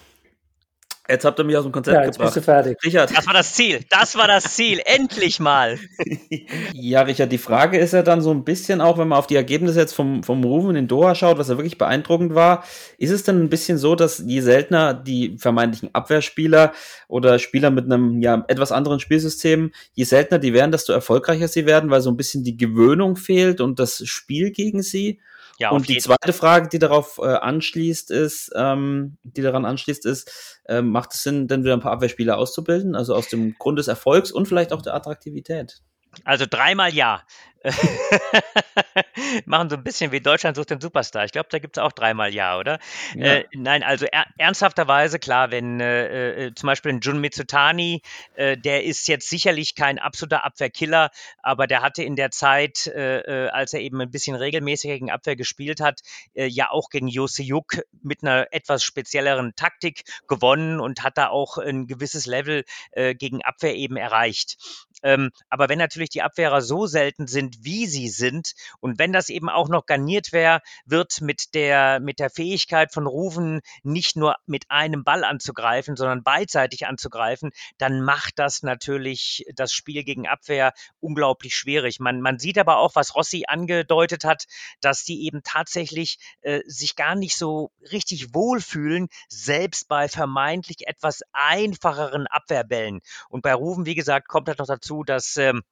Jetzt habt ihr mich aus dem Konzept ja, jetzt gebracht. Bist du fertig. Richard. Das war das Ziel. Das war das Ziel. Endlich mal. [LAUGHS] ja, Richard, die Frage ist ja dann so ein bisschen auch, wenn man auf die Ergebnisse jetzt vom, vom Rufen in Doha schaut, was ja wirklich beeindruckend war, ist es denn ein bisschen so, dass je seltener die vermeintlichen Abwehrspieler oder Spieler mit einem ja etwas anderen Spielsystem, je seltener die werden, desto erfolgreicher sie werden, weil so ein bisschen die Gewöhnung fehlt und das Spiel gegen sie? Ja, und die zweite Frage, die darauf äh, anschließt, ist, ähm, die daran anschließt, ist, äh, macht es Sinn, denn wieder ein paar Abwehrspieler auszubilden, also aus dem Grund des Erfolgs und vielleicht auch der Attraktivität? Also dreimal ja. [LAUGHS] Machen so ein bisschen wie Deutschland sucht den Superstar. Ich glaube, da gibt es auch dreimal Ja, oder? Ja. Äh, nein, also er, ernsthafterweise, klar, wenn äh, äh, zum Beispiel ein Jun Mitsutani, äh, der ist jetzt sicherlich kein absoluter Abwehrkiller, aber der hatte in der Zeit, äh, äh, als er eben ein bisschen regelmäßiger gegen Abwehr gespielt hat, ja auch gegen Juk mit einer etwas spezielleren Taktik gewonnen und hat da auch ein gewisses Level gegen Abwehr eben erreicht. Ähm, aber wenn natürlich die Abwehrer so selten sind, wie sie sind, und wenn das eben auch noch garniert wär, wird mit der, mit der Fähigkeit von Rufen nicht nur mit einem Ball anzugreifen, sondern beidseitig anzugreifen, dann macht das natürlich das Spiel gegen Abwehr unglaublich schwierig. Man, man sieht aber auch, was Rossi angedeutet hat, dass die eben tatsächlich äh, sich gar nicht so richtig wohlfühlen, selbst bei vermeintlich etwas einfacheren Abwehrbällen. Und bei Rufen, wie gesagt, kommt halt noch dazu, dass ähm,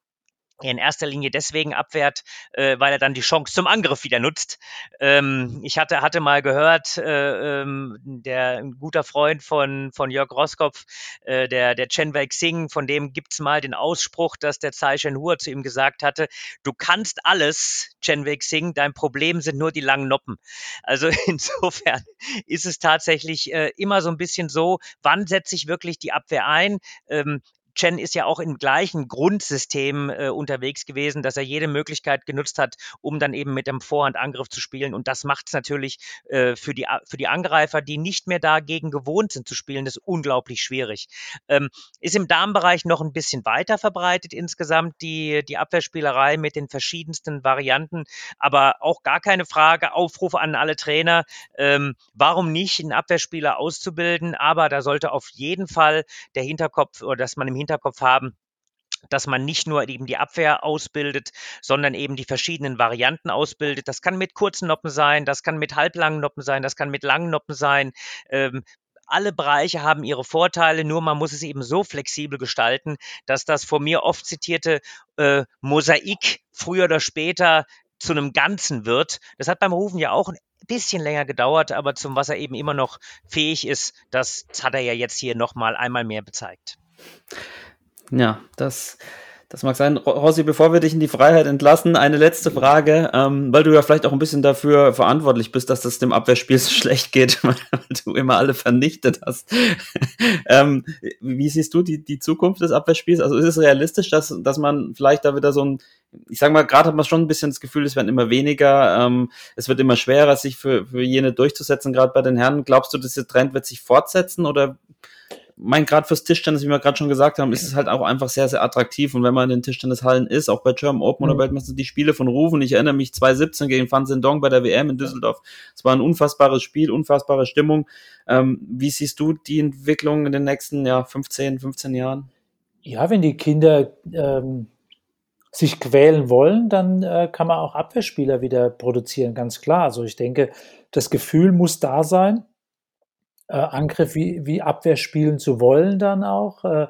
in erster Linie deswegen abwehrt, äh, weil er dann die Chance zum Angriff wieder nutzt. Ähm, ich hatte, hatte mal gehört, äh, ähm, der ein guter Freund von, von Jörg Roskopf, äh, der, der Chen Wei Xing, von dem gibt's mal den Ausspruch, dass der Tsai Shen-Hua zu ihm gesagt hatte, du kannst alles, Chen Wei Xing, dein Problem sind nur die langen Noppen. Also [LAUGHS] insofern ist es tatsächlich äh, immer so ein bisschen so, wann setze ich wirklich die Abwehr ein? Ähm, Chen ist ja auch im gleichen Grundsystem äh, unterwegs gewesen, dass er jede Möglichkeit genutzt hat, um dann eben mit dem Vorhandangriff zu spielen. Und das macht es natürlich äh, für, die, für die Angreifer, die nicht mehr dagegen gewohnt sind zu spielen, das unglaublich schwierig. Ähm, ist im Damenbereich noch ein bisschen weiter verbreitet insgesamt, die, die Abwehrspielerei mit den verschiedensten Varianten. Aber auch gar keine Frage, Aufruf an alle Trainer, ähm, warum nicht einen Abwehrspieler auszubilden. Aber da sollte auf jeden Fall der Hinterkopf oder dass man im Hinterkopf haben, dass man nicht nur eben die Abwehr ausbildet, sondern eben die verschiedenen Varianten ausbildet. Das kann mit kurzen Noppen sein, das kann mit halblangen Noppen sein, das kann mit langen Noppen sein. Ähm, alle Bereiche haben ihre Vorteile, nur man muss es eben so flexibel gestalten, dass das von mir oft zitierte äh, Mosaik früher oder später zu einem Ganzen wird. Das hat beim Rufen ja auch ein bisschen länger gedauert, aber zum was er eben immer noch fähig ist, das hat er ja jetzt hier nochmal einmal mehr bezeigt. Ja, das, das mag sein. Rossi, bevor wir dich in die Freiheit entlassen, eine letzte Frage, ähm, weil du ja vielleicht auch ein bisschen dafür verantwortlich bist, dass das dem Abwehrspiel so [LAUGHS] schlecht geht, [LAUGHS] weil du immer alle vernichtet hast. [LAUGHS] ähm, wie siehst du die, die Zukunft des Abwehrspiels? Also ist es realistisch, dass, dass man vielleicht da wieder so ein, ich sag mal, gerade hat man schon ein bisschen das Gefühl, es werden immer weniger, ähm, es wird immer schwerer, sich für, für jene durchzusetzen, gerade bei den Herren. Glaubst du, dieser Trend wird sich fortsetzen oder mein gerade fürs Tischtennis, wie wir gerade schon gesagt haben, ist es halt auch einfach sehr, sehr attraktiv. Und wenn man in den Tischtennishallen ist, auch bei German Open mhm. oder Weltmeister, die Spiele von Rufen, ich erinnere mich 2017 gegen Van Zendong bei der WM in Düsseldorf. Es war ein unfassbares Spiel, unfassbare Stimmung. Ähm, wie siehst du die Entwicklung in den nächsten ja, 15, 15 Jahren? Ja, wenn die Kinder ähm, sich quälen wollen, dann äh, kann man auch Abwehrspieler wieder produzieren, ganz klar. Also ich denke, das Gefühl muss da sein äh, Angriff wie, wie Abwehr spielen zu wollen dann auch. Äh,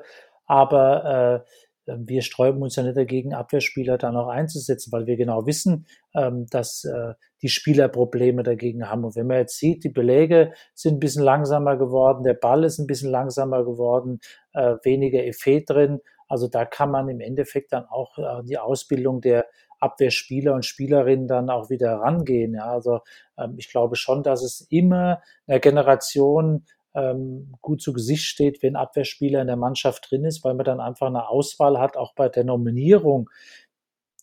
aber äh, wir sträuben uns ja nicht dagegen, Abwehrspieler dann auch einzusetzen, weil wir genau wissen, ähm, dass äh, die Spieler Probleme dagegen haben. Und wenn man jetzt sieht, die Beläge sind ein bisschen langsamer geworden, der Ball ist ein bisschen langsamer geworden, äh, weniger Effet drin. Also da kann man im Endeffekt dann auch äh, die Ausbildung der Abwehrspieler und Spielerinnen dann auch wieder rangehen. Ja, also ähm, ich glaube schon, dass es immer einer Generation ähm, gut zu Gesicht steht, wenn Abwehrspieler in der Mannschaft drin ist, weil man dann einfach eine Auswahl hat, auch bei der Nominierung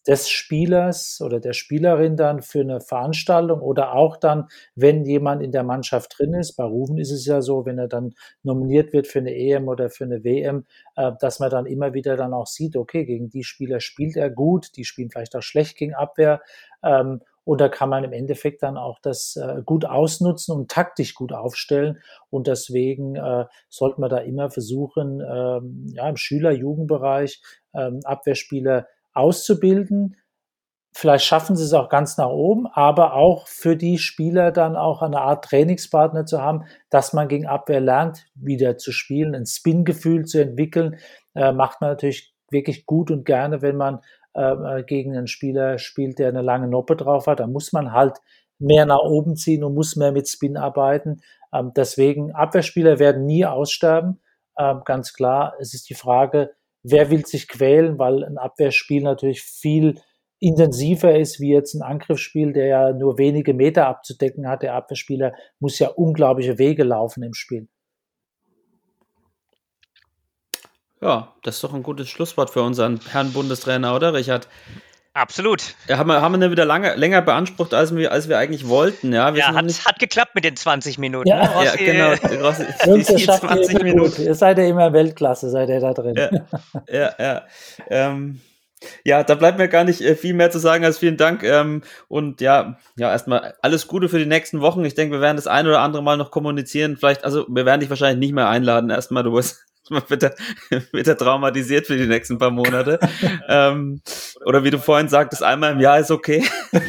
des Spielers oder der Spielerin dann für eine Veranstaltung oder auch dann, wenn jemand in der Mannschaft drin ist. Bei Rufen ist es ja so, wenn er dann nominiert wird für eine EM oder für eine WM, äh, dass man dann immer wieder dann auch sieht, okay, gegen die Spieler spielt er gut, die spielen vielleicht auch schlecht gegen Abwehr. Ähm, und da kann man im Endeffekt dann auch das äh, gut ausnutzen und taktisch gut aufstellen. Und deswegen äh, sollte man da immer versuchen, ähm, ja, im Schüler-Jugendbereich ähm, Abwehrspieler auszubilden. Vielleicht schaffen sie es auch ganz nach oben, aber auch für die Spieler dann auch eine Art Trainingspartner zu haben, dass man gegen Abwehr lernt, wieder zu spielen, ein Spin-Gefühl zu entwickeln, äh, macht man natürlich wirklich gut und gerne, wenn man äh, gegen einen Spieler spielt, der eine lange Noppe drauf hat. Da muss man halt mehr nach oben ziehen und muss mehr mit Spin arbeiten. Ähm, deswegen, Abwehrspieler werden nie aussterben. Ähm, ganz klar, es ist die Frage, wer will sich quälen, weil ein Abwehrspiel natürlich viel intensiver ist wie jetzt ein Angriffsspiel, der ja nur wenige Meter abzudecken hat. Der Abwehrspieler muss ja unglaubliche Wege laufen im Spiel. Ja, das ist doch ein gutes Schlusswort für unseren Herrn Bundestrainer, oder Richard? Absolut. Ja, haben wir, haben wir wieder lange, länger beansprucht, als wir, als wir eigentlich wollten. Ja, wir Ja, hat, nicht, hat geklappt mit den 20 Minuten. Ja. ne, ja genau. Rossi, [LAUGHS] die ihr 20 immer Minuten. Ihr seid ja immer Weltklasse, seid ihr da drin. Ja, ja, ja. Ähm, ja, da bleibt mir gar nicht äh, viel mehr zu sagen als vielen Dank. Ähm, und ja, ja, erstmal alles Gute für die nächsten Wochen. Ich denke, wir werden das ein oder andere Mal noch kommunizieren. Vielleicht, also wir werden dich wahrscheinlich nicht mehr einladen. Erstmal, du wirst bitte, [LAUGHS] bitte traumatisiert für die nächsten paar Monate. ähm, oder wie du vorhin sagtest, einmal im Jahr ist okay. [LAUGHS]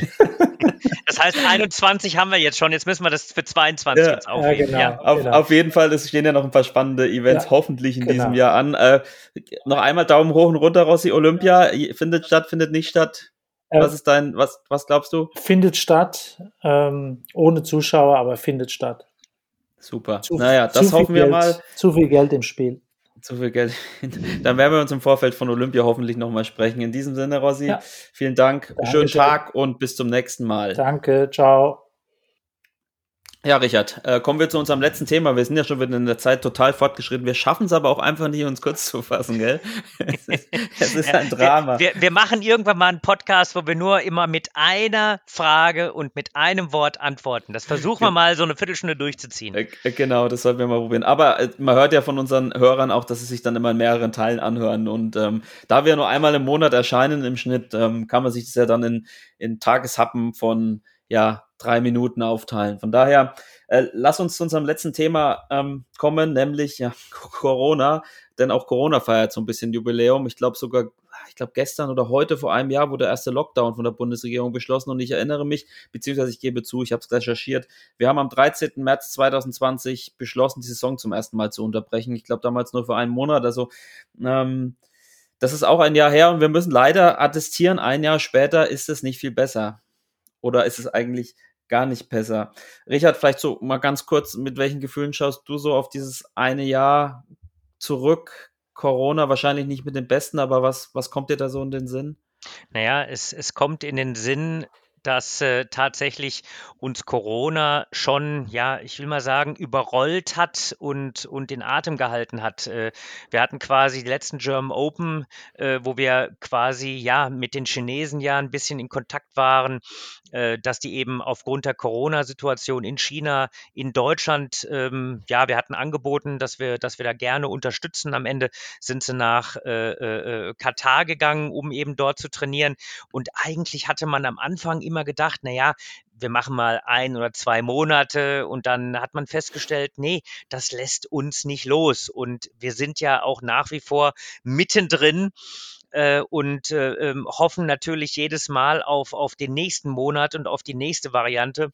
Das heißt, 21 haben wir jetzt schon. Jetzt müssen wir das für 22 Ja, jetzt aufheben. genau. Ja. Auf, Genau. auf jeden Fall, es stehen ja noch ein paar spannende Events Ja, hoffentlich in genau. diesem Jahr an. Äh, noch einmal Daumen hoch und runter, Rossi. Olympia findet statt, findet nicht statt. Äh, Was ist dein, was, was glaubst du? Findet statt, ähm, ohne Zuschauer, aber findet statt. Super. Zu- naja, das hoffen wir Geld, mal. Zu viel Geld im Spiel. Zu viel Geld. [LAUGHS] Dann werden wir uns im Vorfeld von Olympia hoffentlich nochmal sprechen. In diesem Sinne, Rossi, Ja. vielen Dank, schönen Dankeschön. Tag und bis zum nächsten Mal. Danke, ciao. Ja, Richard, äh, kommen wir zu unserem letzten Thema. Wir sind ja schon wieder in der Zeit total fortgeschritten. Wir schaffen es aber auch einfach nicht, uns kurz zu fassen, gell? [LAUGHS] Es ist, es ist ein Drama. Wir, wir, wir machen irgendwann mal einen Podcast, wo wir nur immer mit einer Frage und mit einem Wort antworten. Das versuchen wir mal so eine Viertelstunde durchzuziehen. Äh, äh, Genau, das sollten wir mal probieren. Aber äh, man hört ja von unseren Hörern auch, dass sie sich dann immer in mehreren Teilen anhören. Und ähm, da wir nur einmal im Monat erscheinen im Schnitt, ähm, kann man sich das ja dann in, in Tageshappen von ja, drei Minuten aufteilen. Von daher, äh, lass uns zu unserem letzten Thema ähm, kommen, nämlich ja, [LAUGHS] Corona. Denn auch Corona feiert so ein bisschen Jubiläum. Ich glaube sogar, ich glaube gestern oder heute vor einem Jahr wurde der erste Lockdown von der Bundesregierung beschlossen und ich erinnere mich, beziehungsweise ich gebe zu, ich habe es recherchiert. Wir haben am 13. März 2020 beschlossen, die Saison zum ersten Mal zu unterbrechen. Ich glaube damals nur für einen Monat. Also ähm, das ist auch ein Jahr her und wir müssen leider attestieren, ein Jahr später ist es nicht viel besser. Oder ist es eigentlich gar nicht besser? Richard, vielleicht so mal ganz kurz, mit welchen Gefühlen schaust du so auf dieses eine Jahr zurück? Corona wahrscheinlich nicht mit den besten, aber was, was kommt dir da so in den Sinn? Naja, es, es kommt in den Sinn, dass äh, tatsächlich uns Corona schon, ja, ich will mal sagen, überrollt hat und, und den Atem gehalten hat. Äh, wir hatten quasi die letzten German Open, äh, wo wir quasi ja mit den Chinesen ja ein bisschen in Kontakt waren, äh, dass die eben aufgrund der Corona-Situation in China, in Deutschland, ähm, ja, wir hatten angeboten, dass wir, dass wir da gerne unterstützen. Am Ende sind sie nach äh, äh, Katar gegangen, um eben dort zu trainieren. Und eigentlich hatte man am Anfang immer gedacht, na ja, wir machen mal ein oder zwei Monate und dann hat man festgestellt, nee, das lässt uns nicht los. Und wir sind ja auch nach wie vor mittendrin äh, und äh, ähm, hoffen natürlich jedes Mal auf, auf den nächsten Monat und auf die nächste Variante.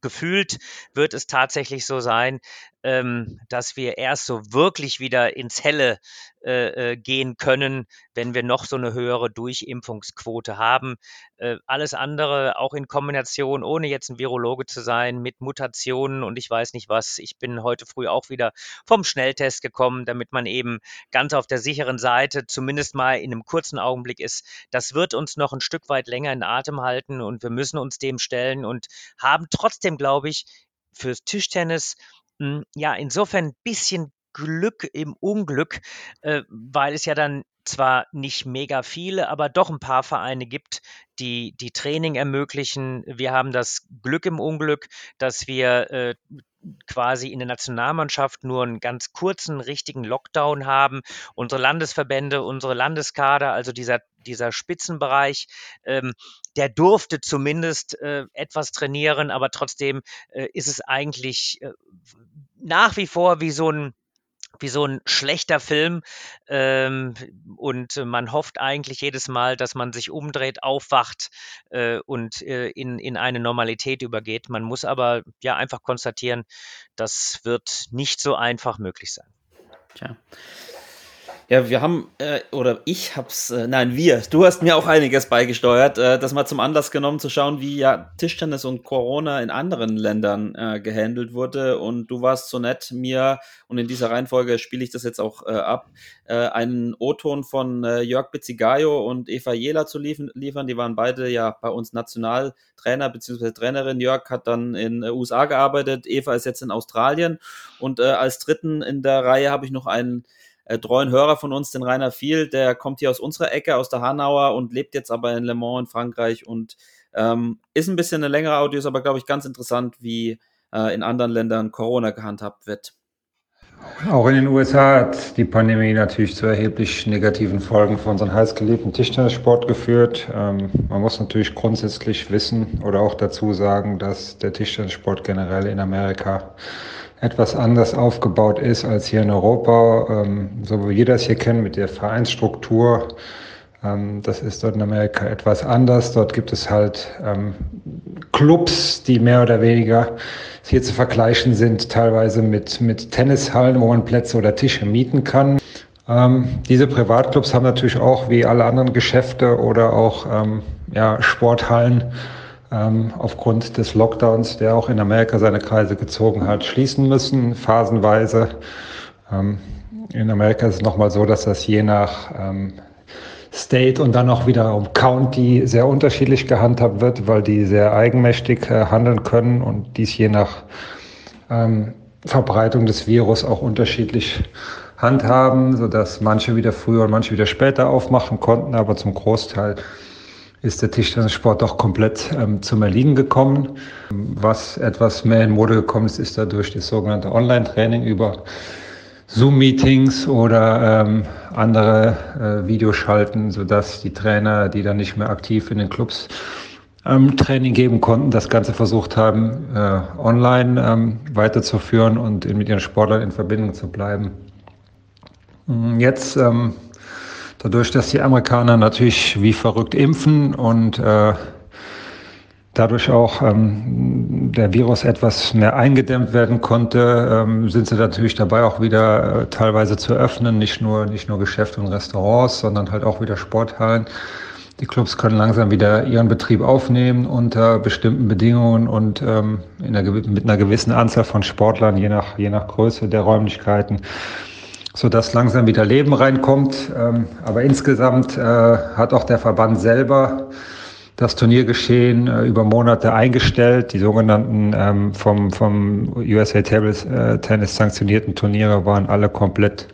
Gefühlt wird es tatsächlich so sein, ähm, dass wir erst so wirklich wieder ins Helle äh, äh, gehen können, wenn wir noch so eine höhere Durchimpfungsquote haben. Äh, alles andere, auch in Kombination, ohne jetzt ein Virologe zu sein, mit Mutationen und ich weiß nicht was. Ich bin heute früh auch wieder vom Schnelltest gekommen, damit man eben ganz auf der sicheren Seite zumindest mal in einem kurzen Augenblick ist. Das wird uns noch ein Stück weit länger in Atem halten und wir müssen uns dem stellen und haben trotzdem, glaube ich, fürs Tischtennis ja insofern ein bisschen Glück im Unglück, äh, weil es ja dann zwar nicht mega viele, aber doch ein paar Vereine gibt, die, die Training ermöglichen. Wir haben das Glück im Unglück, dass wir äh, quasi in der Nationalmannschaft nur einen ganz kurzen, richtigen Lockdown haben. Unsere Landesverbände, unsere Landeskader, also dieser, dieser Spitzenbereich, ähm, der durfte zumindest äh, etwas trainieren, aber trotzdem äh, ist es eigentlich äh, nach wie vor wie so ein wie so ein schlechter Film ähm, und man hofft eigentlich jedes Mal, dass man sich umdreht, aufwacht äh, und äh, in, in eine Normalität übergeht. Man muss aber ja einfach konstatieren, das wird nicht so einfach möglich sein. Tja. Ja, wir haben, äh, oder ich hab's, äh, nein, wir, du hast mir auch einiges beigesteuert, äh, das mal zum Anlass genommen, zu schauen, wie ja Tischtennis und Corona in anderen Ländern äh, gehandelt wurde. Und du warst so nett, mir, und in dieser Reihenfolge spiele ich das jetzt auch äh, ab, äh, einen O-Ton von äh, Jörg Bizzigayo und Eva Jela zu liefern, liefern. Die waren beide ja bei uns Nationaltrainer bzw. Trainerin. Jörg hat dann in äh, USA gearbeitet, Eva ist jetzt in Australien. Und äh, als dritten in der Reihe habe ich noch einen äh, treuen Hörer von uns, den Rainer Viel, der kommt hier aus unserer Ecke, aus der Hanauer und lebt jetzt aber in Le Mans in Frankreich und ähm, ist ein bisschen eine längere Audio, ist aber, glaube ich, ganz interessant, wie äh, in anderen Ländern Corona gehandhabt wird. Auch in den USA hat die Pandemie natürlich zu erheblich negativen Folgen für unseren heißgeliebten Tischtennissport geführt. Ähm, man muss natürlich grundsätzlich wissen oder auch dazu sagen, dass der Tischtennissport generell in Amerika etwas anders aufgebaut ist als hier in Europa, ähm, so wie wir das hier kennen mit der Vereinsstruktur. Ähm, das ist dort in Amerika etwas anders. Dort gibt es halt ähm, Clubs, die mehr oder weniger hier zu vergleichen sind, teilweise mit, mit Tennishallen, wo man Plätze oder Tische mieten kann. Ähm, diese Privatclubs haben natürlich auch wie alle anderen Geschäfte oder auch ähm, ja, Sporthallen ähm, aufgrund des Lockdowns, der auch in Amerika seine Kreise gezogen hat, schließen müssen, phasenweise. Ähm, in Amerika ist es nochmal so, dass das je nach ähm, State und dann auch wieder um County sehr unterschiedlich gehandhabt wird, weil die sehr eigenmächtig äh, handeln können und dies je nach ähm, Verbreitung des Virus auch unterschiedlich handhaben, sodass manche wieder früher und manche wieder später aufmachen konnten, aber zum Großteil ist der Tischtennissport doch komplett ähm, zum Erliegen gekommen. Was etwas mehr in Mode gekommen ist, ist dadurch das sogenannte Online-Training über Zoom-Meetings oder ähm, andere äh, Videoschalten, sodass die Trainer, die dann nicht mehr aktiv in den Clubs ähm, Training geben konnten, das Ganze versucht haben, äh, online ähm, weiterzuführen und mit ihren Sportlern in Verbindung zu bleiben. Jetzt ähm, Dadurch, dass die Amerikaner natürlich wie verrückt impfen und äh, dadurch auch ähm, der Virus etwas mehr eingedämmt werden konnte, ähm, sind sie natürlich dabei auch wieder äh, teilweise zu öffnen, nicht nur, nicht nur Geschäfte und Restaurants, sondern halt auch wieder Sporthallen. Die Clubs können langsam wieder ihren Betrieb aufnehmen unter bestimmten Bedingungen und ähm, in einer, mit einer gewissen Anzahl von Sportlern, je nach, je nach Größe der Räumlichkeiten sodass langsam wieder Leben reinkommt. Ähm, aber insgesamt äh, hat auch der Verband selber das Turniergeschehen äh, über Monate eingestellt. Die sogenannten ähm, vom, vom USA Table äh, Tennis sanktionierten Turniere waren alle komplett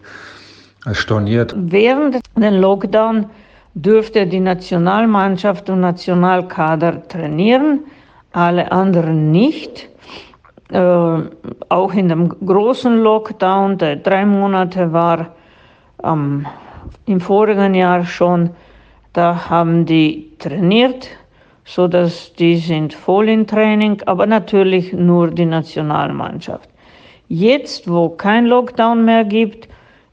storniert. Während den Lockdown dürfte die Nationalmannschaft und Nationalkader trainieren, alle anderen nicht. Äh, auch in dem großen Lockdown, der drei Monate war, ähm, im vorigen Jahr schon, da haben die trainiert, so dass die sind voll in Training, aber natürlich nur die Nationalmannschaft. Jetzt, wo kein Lockdown mehr gibt,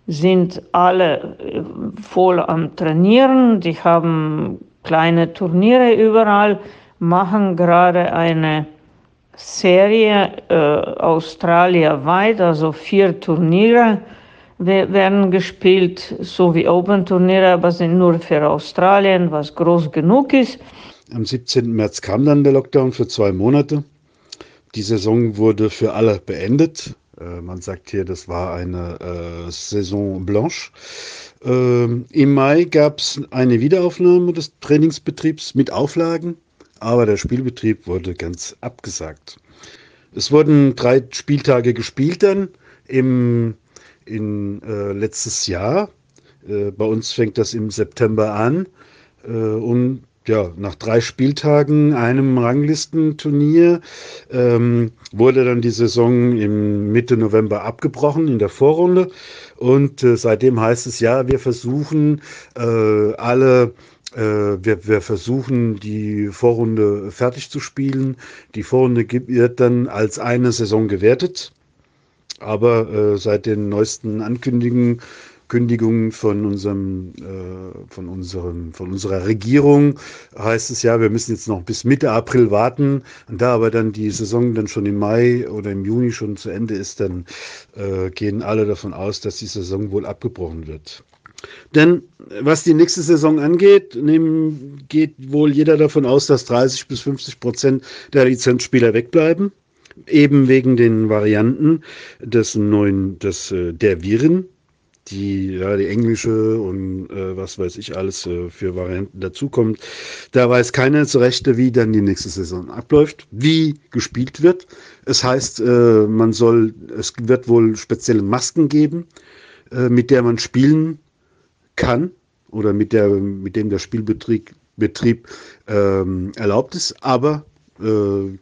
sind alle äh, voll am Trainieren. Die haben kleine Turniere überall, machen gerade eine Serie äh, australienweit, also vier Turniere werden gespielt, so wie Open-Turniere, aber sind nur für Australien, was groß genug ist. Am 17. März kam dann der Lockdown für zwei Monate. Die Saison wurde für alle beendet. Äh, man sagt hier, das war eine äh, Saison blanche. Äh, Im Mai gab es eine Wiederaufnahme des Trainingsbetriebs mit Auflagen aber der Spielbetrieb wurde ganz abgesagt. Es wurden drei Spieltage gespielt dann im in, äh, letztes Jahr. Äh, bei uns fängt das im September an. Äh, und ja, nach drei Spieltagen, einem Ranglistenturnier, ähm, wurde dann die Saison im Mitte November abgebrochen in der Vorrunde. Und äh, seitdem heißt es ja, wir versuchen äh, alle wir, wir, versuchen, die Vorrunde fertig zu spielen. Die Vorrunde wird dann als eine Saison gewertet. Aber äh, seit den neuesten Ankündigungen Kündigungen von unserem, äh, von unserem, von unserer Regierung heißt es ja, wir müssen jetzt noch bis Mitte April warten. Und da aber dann die Saison dann schon im Mai oder im Juni schon zu Ende ist, dann äh, gehen alle davon aus, dass die Saison wohl abgebrochen wird. Denn was die nächste Saison angeht, nehmen, geht wohl jeder davon aus, dass 30 bis 50 Prozent der Lizenzspieler wegbleiben. Eben wegen den Varianten des neuen, des, äh, der Viren, die, ja, die englische und äh, was weiß ich alles äh, für Varianten dazukommt. Da weiß keiner zu Rechte, wie dann die nächste Saison abläuft, wie gespielt wird. Es heißt, äh, man soll, es wird wohl spezielle Masken geben, äh, mit der man spielen kann oder mit, der, mit dem der Spielbetrieb Betrieb, ähm, erlaubt ist, aber äh,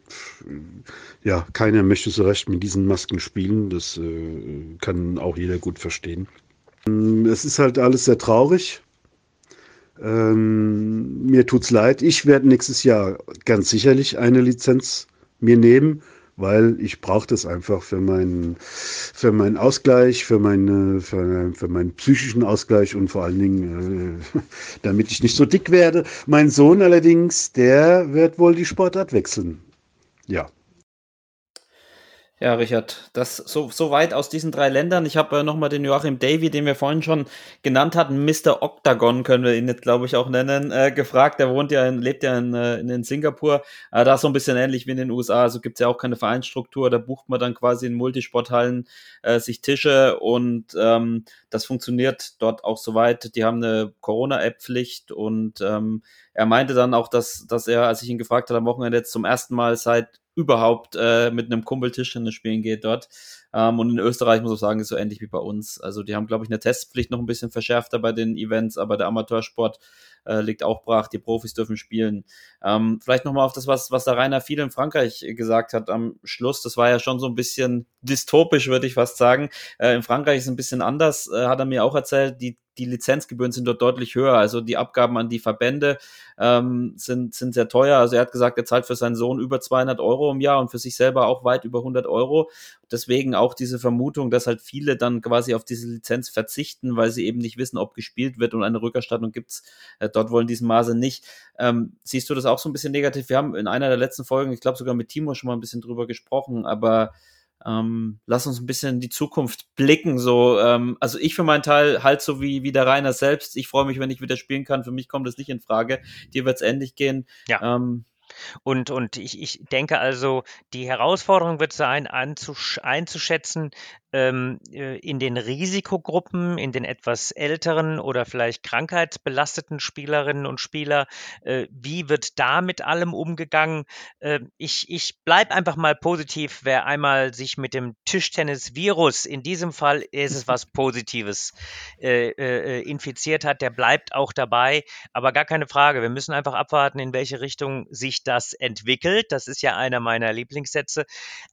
ja, keiner möchte so recht mit diesen Masken spielen. Das äh, kann auch jeder gut verstehen. Es ist halt alles sehr traurig. Ähm, mir tut's leid. Ich werde nächstes Jahr ganz sicherlich eine Lizenz mir nehmen weil ich brauche das einfach für meinen, für meinen Ausgleich, für, meine, für, für meinen psychischen Ausgleich und vor allen Dingen, äh, [LAUGHS] damit ich nicht so dick werde. Mein Sohn allerdings, der wird wohl die Sportart wechseln. Ja. Ja, Richard, das so, so weit aus diesen drei Ländern. Ich habe äh, nochmal den Joachim Davy, den wir vorhin schon genannt hatten, Mr. Octagon können wir ihn jetzt, glaube ich, auch nennen, äh, gefragt. Der wohnt ja in, lebt ja in, äh, in Singapur. Äh, da ist so ein bisschen ähnlich wie in den USA. Also gibt es ja auch keine Vereinsstruktur. Da bucht man dann quasi in Multisporthallen äh, sich Tische und ähm, das funktioniert dort auch soweit. Die haben eine Corona-App-Pflicht und ähm, er meinte dann auch, dass, dass er, als ich ihn gefragt habe am Wochenende jetzt zum ersten Mal seit überhaupt äh, mit einem Kumpel Tischtennis spielen geht dort. Ähm, und in Österreich muss ich sagen, ist so ähnlich wie bei uns. Also die haben, glaube ich, eine Testpflicht noch ein bisschen verschärfter bei den Events, aber der Amateursport äh, liegt auch brach. Die Profis dürfen spielen. Ähm, vielleicht nochmal auf das, was, was der Rainer viel in Frankreich gesagt hat am Schluss. Das war ja schon so ein bisschen dystopisch, würde ich fast sagen. Äh, in Frankreich ist es ein bisschen anders, äh, hat er mir auch erzählt. Die die Lizenzgebühren sind dort deutlich höher. Also die Abgaben an die Verbände ähm, sind, sind sehr teuer. Also er hat gesagt, er zahlt für seinen Sohn über 200 Euro im Jahr und für sich selber auch weit über 100 Euro. Deswegen auch diese Vermutung, dass halt viele dann quasi auf diese Lizenz verzichten, weil sie eben nicht wissen, ob gespielt wird und eine Rückerstattung gibt's äh, dort wohl in diesem Maße nicht. Ähm, siehst du das auch so ein bisschen negativ? Wir haben in einer der letzten Folgen, ich glaube sogar mit Timo schon mal ein bisschen drüber gesprochen, aber ähm, lass uns ein bisschen in die Zukunft blicken. So, ähm, also ich für meinen Teil halt so wie, wie der Rainer selbst. Ich freue mich, wenn ich wieder spielen kann. Für mich kommt das nicht in Frage. Dir wird es ähnlich gehen. Ja. Ähm, und, und ich, ich denke also, die Herausforderung wird sein, einzuschätzen, ähm, äh, in den Risikogruppen, in den etwas älteren oder vielleicht krankheitsbelasteten Spielerinnen und Spieler, äh, wie wird da mit allem umgegangen? Äh, ich ich bleibe einfach mal positiv, wer einmal sich mit dem Tischtennis-Virus, in diesem Fall ist es was Positives, äh, äh, infiziert hat, der bleibt auch dabei. Aber gar keine Frage, wir müssen einfach abwarten, in welche Richtung sich das entwickelt. Das ist ja einer meiner Lieblingssätze.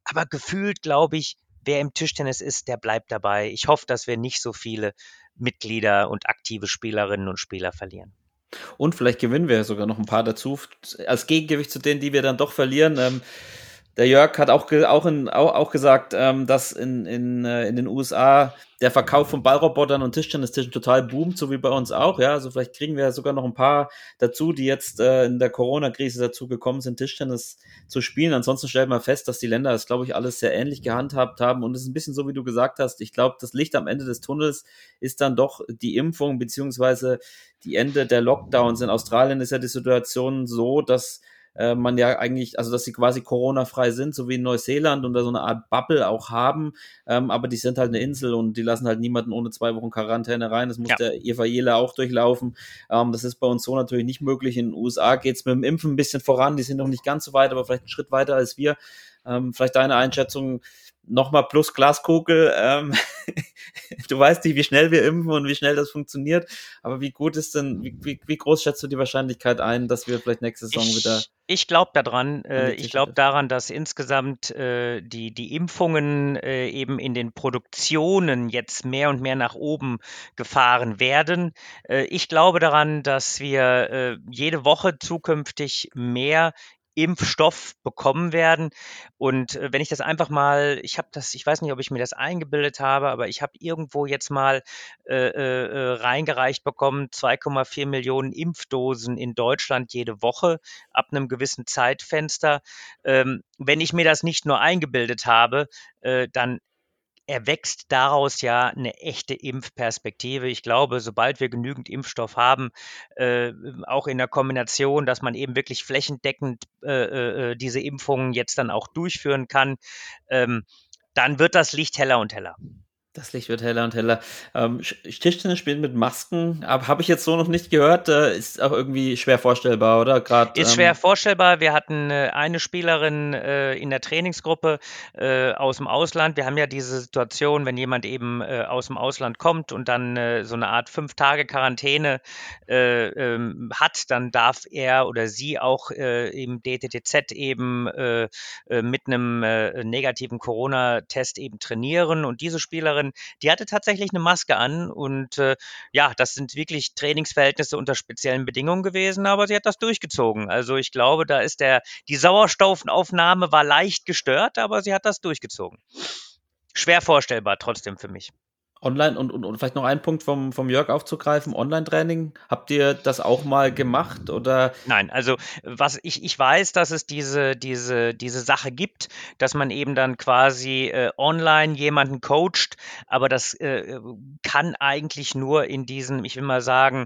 Aber gefühlt, glaube ich, wer im Tischtennis ist, der bleibt dabei. Ich hoffe, dass wir nicht so viele Mitglieder und aktive Spielerinnen und Spieler verlieren. Und vielleicht gewinnen wir sogar noch ein paar dazu, als Gegengewicht zu denen, die wir dann doch verlieren. Ähm, der Jörg hat auch, auch, in, auch, auch gesagt, ähm, dass in, in, äh, in den USA der Verkauf von Ballrobotern und Tischtennistischen total boomt, so wie bei uns auch. Ja, also vielleicht kriegen wir sogar noch ein paar dazu, die jetzt äh, in der Corona-Krise dazu gekommen sind, Tischtennis zu spielen. Ansonsten stellt man fest, dass die Länder das, glaube ich, alles sehr ähnlich gehandhabt haben. Und es ist ein bisschen so, wie du gesagt hast. Ich glaube, das Licht am Ende des Tunnels ist dann doch die Impfung beziehungsweise die Ende der Lockdowns. In Australien ist ja die Situation so, dass äh, man ja eigentlich, also dass sie quasi Corona-frei sind, so wie in Neuseeland und da so eine Art Bubble auch haben, ähm, aber die sind halt eine Insel und die lassen halt niemanden ohne zwei Wochen Quarantäne rein. Das muss ja. der Eva Jela auch durchlaufen. Ähm, das ist bei uns so natürlich nicht möglich. In den USA geht es mit dem Impfen ein bisschen voran, die sind noch nicht ganz so weit, aber vielleicht einen Schritt weiter als wir. Ähm, vielleicht deine Einschätzung, nochmal plus Glaskugel. Ähm, [LAUGHS] du weißt nicht, wie schnell wir impfen und wie schnell das funktioniert. Aber wie gut ist denn, wie, wie, wie groß schätzt du die Wahrscheinlichkeit ein, dass wir vielleicht nächste Saison ich, wieder. Ich glaube daran, äh, ich glaube daran, dass insgesamt äh, die, die Impfungen äh, eben in den Produktionen jetzt mehr und mehr nach oben gefahren werden. Äh, ich glaube daran, dass wir äh, jede Woche zukünftig mehr Impfstoff bekommen werden. Und äh, wenn ich das einfach mal, ich habe das, ich weiß nicht, ob ich mir das eingebildet habe, aber ich habe irgendwo jetzt mal äh, äh, äh reingereicht bekommen, 2,4 Millionen Impfdosen in Deutschland jede Woche ab einem gewissen Zeitfenster. Ähm, wenn ich mir das nicht nur eingebildet habe, äh, dann erwächst daraus ja eine echte Impfperspektive. Ich glaube, sobald wir genügend Impfstoff haben, äh, auch in der Kombination, dass man eben wirklich flächendeckend äh, äh, äh diese Impfungen jetzt dann auch durchführen kann, ähm, dann wird das Licht heller und heller. Das Licht wird heller und heller. Ähm, Tischtennis spielen mit Masken, aber habe ich jetzt so noch nicht gehört. Äh, ist auch irgendwie schwer vorstellbar, oder? Grad, ist ähm, schwer vorstellbar. Wir hatten äh, eine Spielerin äh, in der Trainingsgruppe äh, aus dem Ausland. Wir haben ja diese Situation, wenn jemand eben äh, aus dem Ausland kommt und dann so eine Art fünf Tage Quarantäne ähm, hat, dann darf er oder sie auch im DTTZ eben mit einem negativen Corona-Test eben trainieren. Und diese Spielerin Spielerin, die hatte tatsächlich eine Maske an und äh, ja, das sind wirklich Trainingsverhältnisse unter speziellen Bedingungen gewesen, aber sie hat das durchgezogen. Also ich glaube, da ist der, die Sauerstoffaufnahme war leicht gestört, aber sie hat das durchgezogen. Schwer vorstellbar trotzdem für mich. Online und, und, und vielleicht noch ein Punkt vom, vom Jörg aufzugreifen, Online-Training. Habt ihr das auch mal gemacht oder? Nein, also was ich, ich weiß, dass es diese, diese, diese Sache gibt, dass man eben dann quasi äh, online jemanden coacht, aber das äh, kann eigentlich nur in diesem, ich will mal sagen,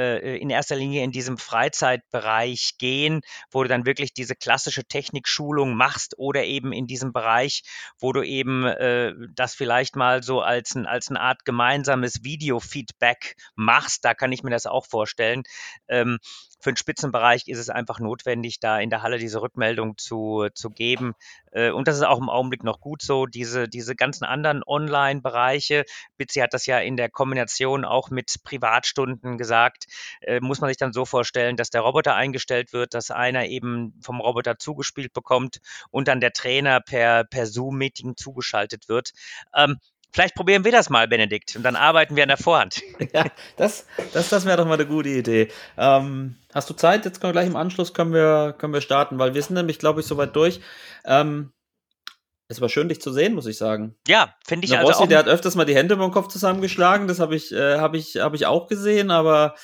äh, in erster Linie in diesem Freizeitbereich gehen, wo du dann wirklich diese klassische Technikschulung machst oder eben in diesem Bereich, wo du eben äh, das vielleicht mal so als, ein, als eine Art gemeinsames Video-Feedback machst. Da kann ich mir das auch vorstellen. Ähm, für den Spitzenbereich ist es einfach notwendig, da in der Halle diese Rückmeldung zu, zu geben. Äh, und das ist auch im Augenblick noch gut so. Diese, diese ganzen anderen Online-Bereiche, Bitsi hat das ja in der Kombination auch mit Privatstunden gesagt, äh, muss man sich dann so vorstellen, dass der Roboter eingestellt wird, dass einer eben vom Roboter zugespielt bekommt und dann der Trainer per, per Zoom-Meeting zugeschaltet wird. Vielleicht probieren wir das mal, Benedikt, und dann arbeiten wir an der Vorhand. [LAUGHS] Ja, das, das, das wäre doch mal eine gute Idee. Ähm, hast du Zeit? Jetzt können wir gleich im Anschluss können wir, können wir starten, weil wir sind nämlich, glaube ich, soweit durch. Ähm, es war schön, dich zu sehen, muss ich sagen. Ja, finde ich der also Rossi, auch. Der hat öfters mal die Hände über den Kopf zusammengeschlagen, das habe ich, äh, hab ich, hab ich auch gesehen, aber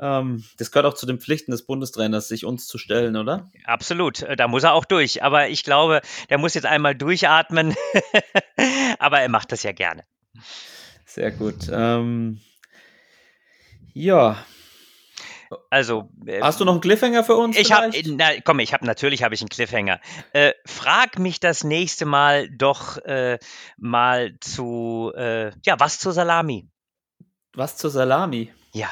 ähm, das gehört auch zu den Pflichten des Bundestrainers, sich uns zu stellen, oder? Absolut, äh, da muss er auch durch. Aber ich glaube, der muss jetzt einmal durchatmen. [LAUGHS] Aber er macht das ja gerne. Sehr gut. Ähm, ja. Also, äh, hast du noch einen Cliffhanger für uns? Ich habe, komm, ich habe natürlich habe ich einen Cliffhanger. Äh, frag mich das nächste Mal doch äh, mal zu, äh, ja, was zur Salami? Was zur Salami? Ja.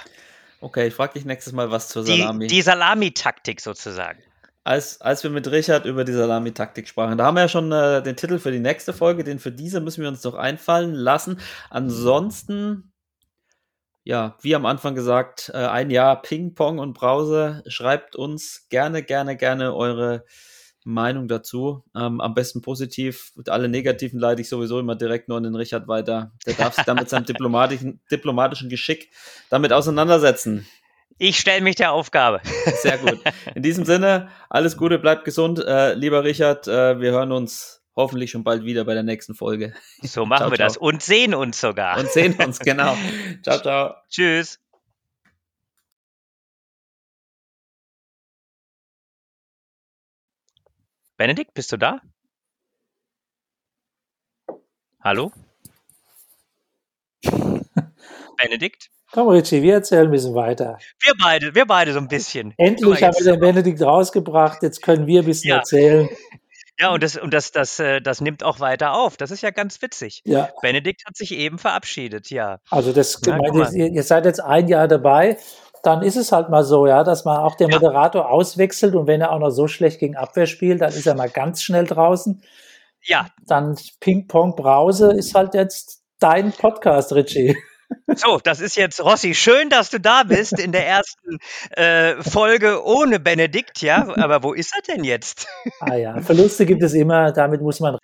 Okay, ich frage dich nächstes Mal was zur Salami. Die, die Salami-Taktik sozusagen. Als, als wir mit Richard über die Salami-Taktik sprachen, da haben wir ja schon äh, den Titel für die nächste Folge, den für diese müssen wir uns doch einfallen lassen. Ansonsten, ja, wie am Anfang gesagt, äh, ein Jahr Ping-Pong und Brause. Schreibt uns gerne, gerne, gerne eure Meinung dazu. Ähm, am besten positiv. Alle negativen leite ich sowieso immer direkt nur an den Richard weiter. Der darf sich dann mit seinem [LAUGHS] diplomatischen, diplomatischen Geschick damit auseinandersetzen. Ich stelle mich der Aufgabe. [LAUGHS] Sehr gut. In diesem Sinne, alles Gute, bleibt gesund. Äh, lieber Richard, äh, wir hören uns hoffentlich schon bald wieder bei der nächsten Folge. So machen ciao, wir ciao. das und sehen uns sogar. Und sehen uns, genau. [LAUGHS] ciao, ciao. Tschüss. Benedikt, bist du da? Hallo? [LAUGHS] Benedikt? Komm, Richie, wir erzählen ein bisschen weiter. Wir beide, wir beide so ein bisschen. Endlich haben wir den Benedikt rausgebracht, jetzt können wir ein bisschen ja. erzählen. Ja, und das, und das, das, äh, das nimmt auch weiter auf. Das ist ja ganz witzig. Ja. Benedikt hat sich eben verabschiedet, ja. Also das, Na, ihr, ihr seid jetzt ein Jahr dabei dann ist es halt mal so, ja, dass man auch der Moderator ja. auswechselt und wenn er auch noch so schlecht gegen Abwehr spielt, dann ist er mal ganz schnell draußen. Ja. Dann Ping-Pong Brause ist halt jetzt dein Podcast, Richie. [LAUGHS] So, das ist jetzt Rossi. Schön, dass du da bist in der ersten äh, Folge ohne Benedikt, ja. Aber wo ist er denn jetzt? Ah ja, Verluste gibt es immer, damit muss man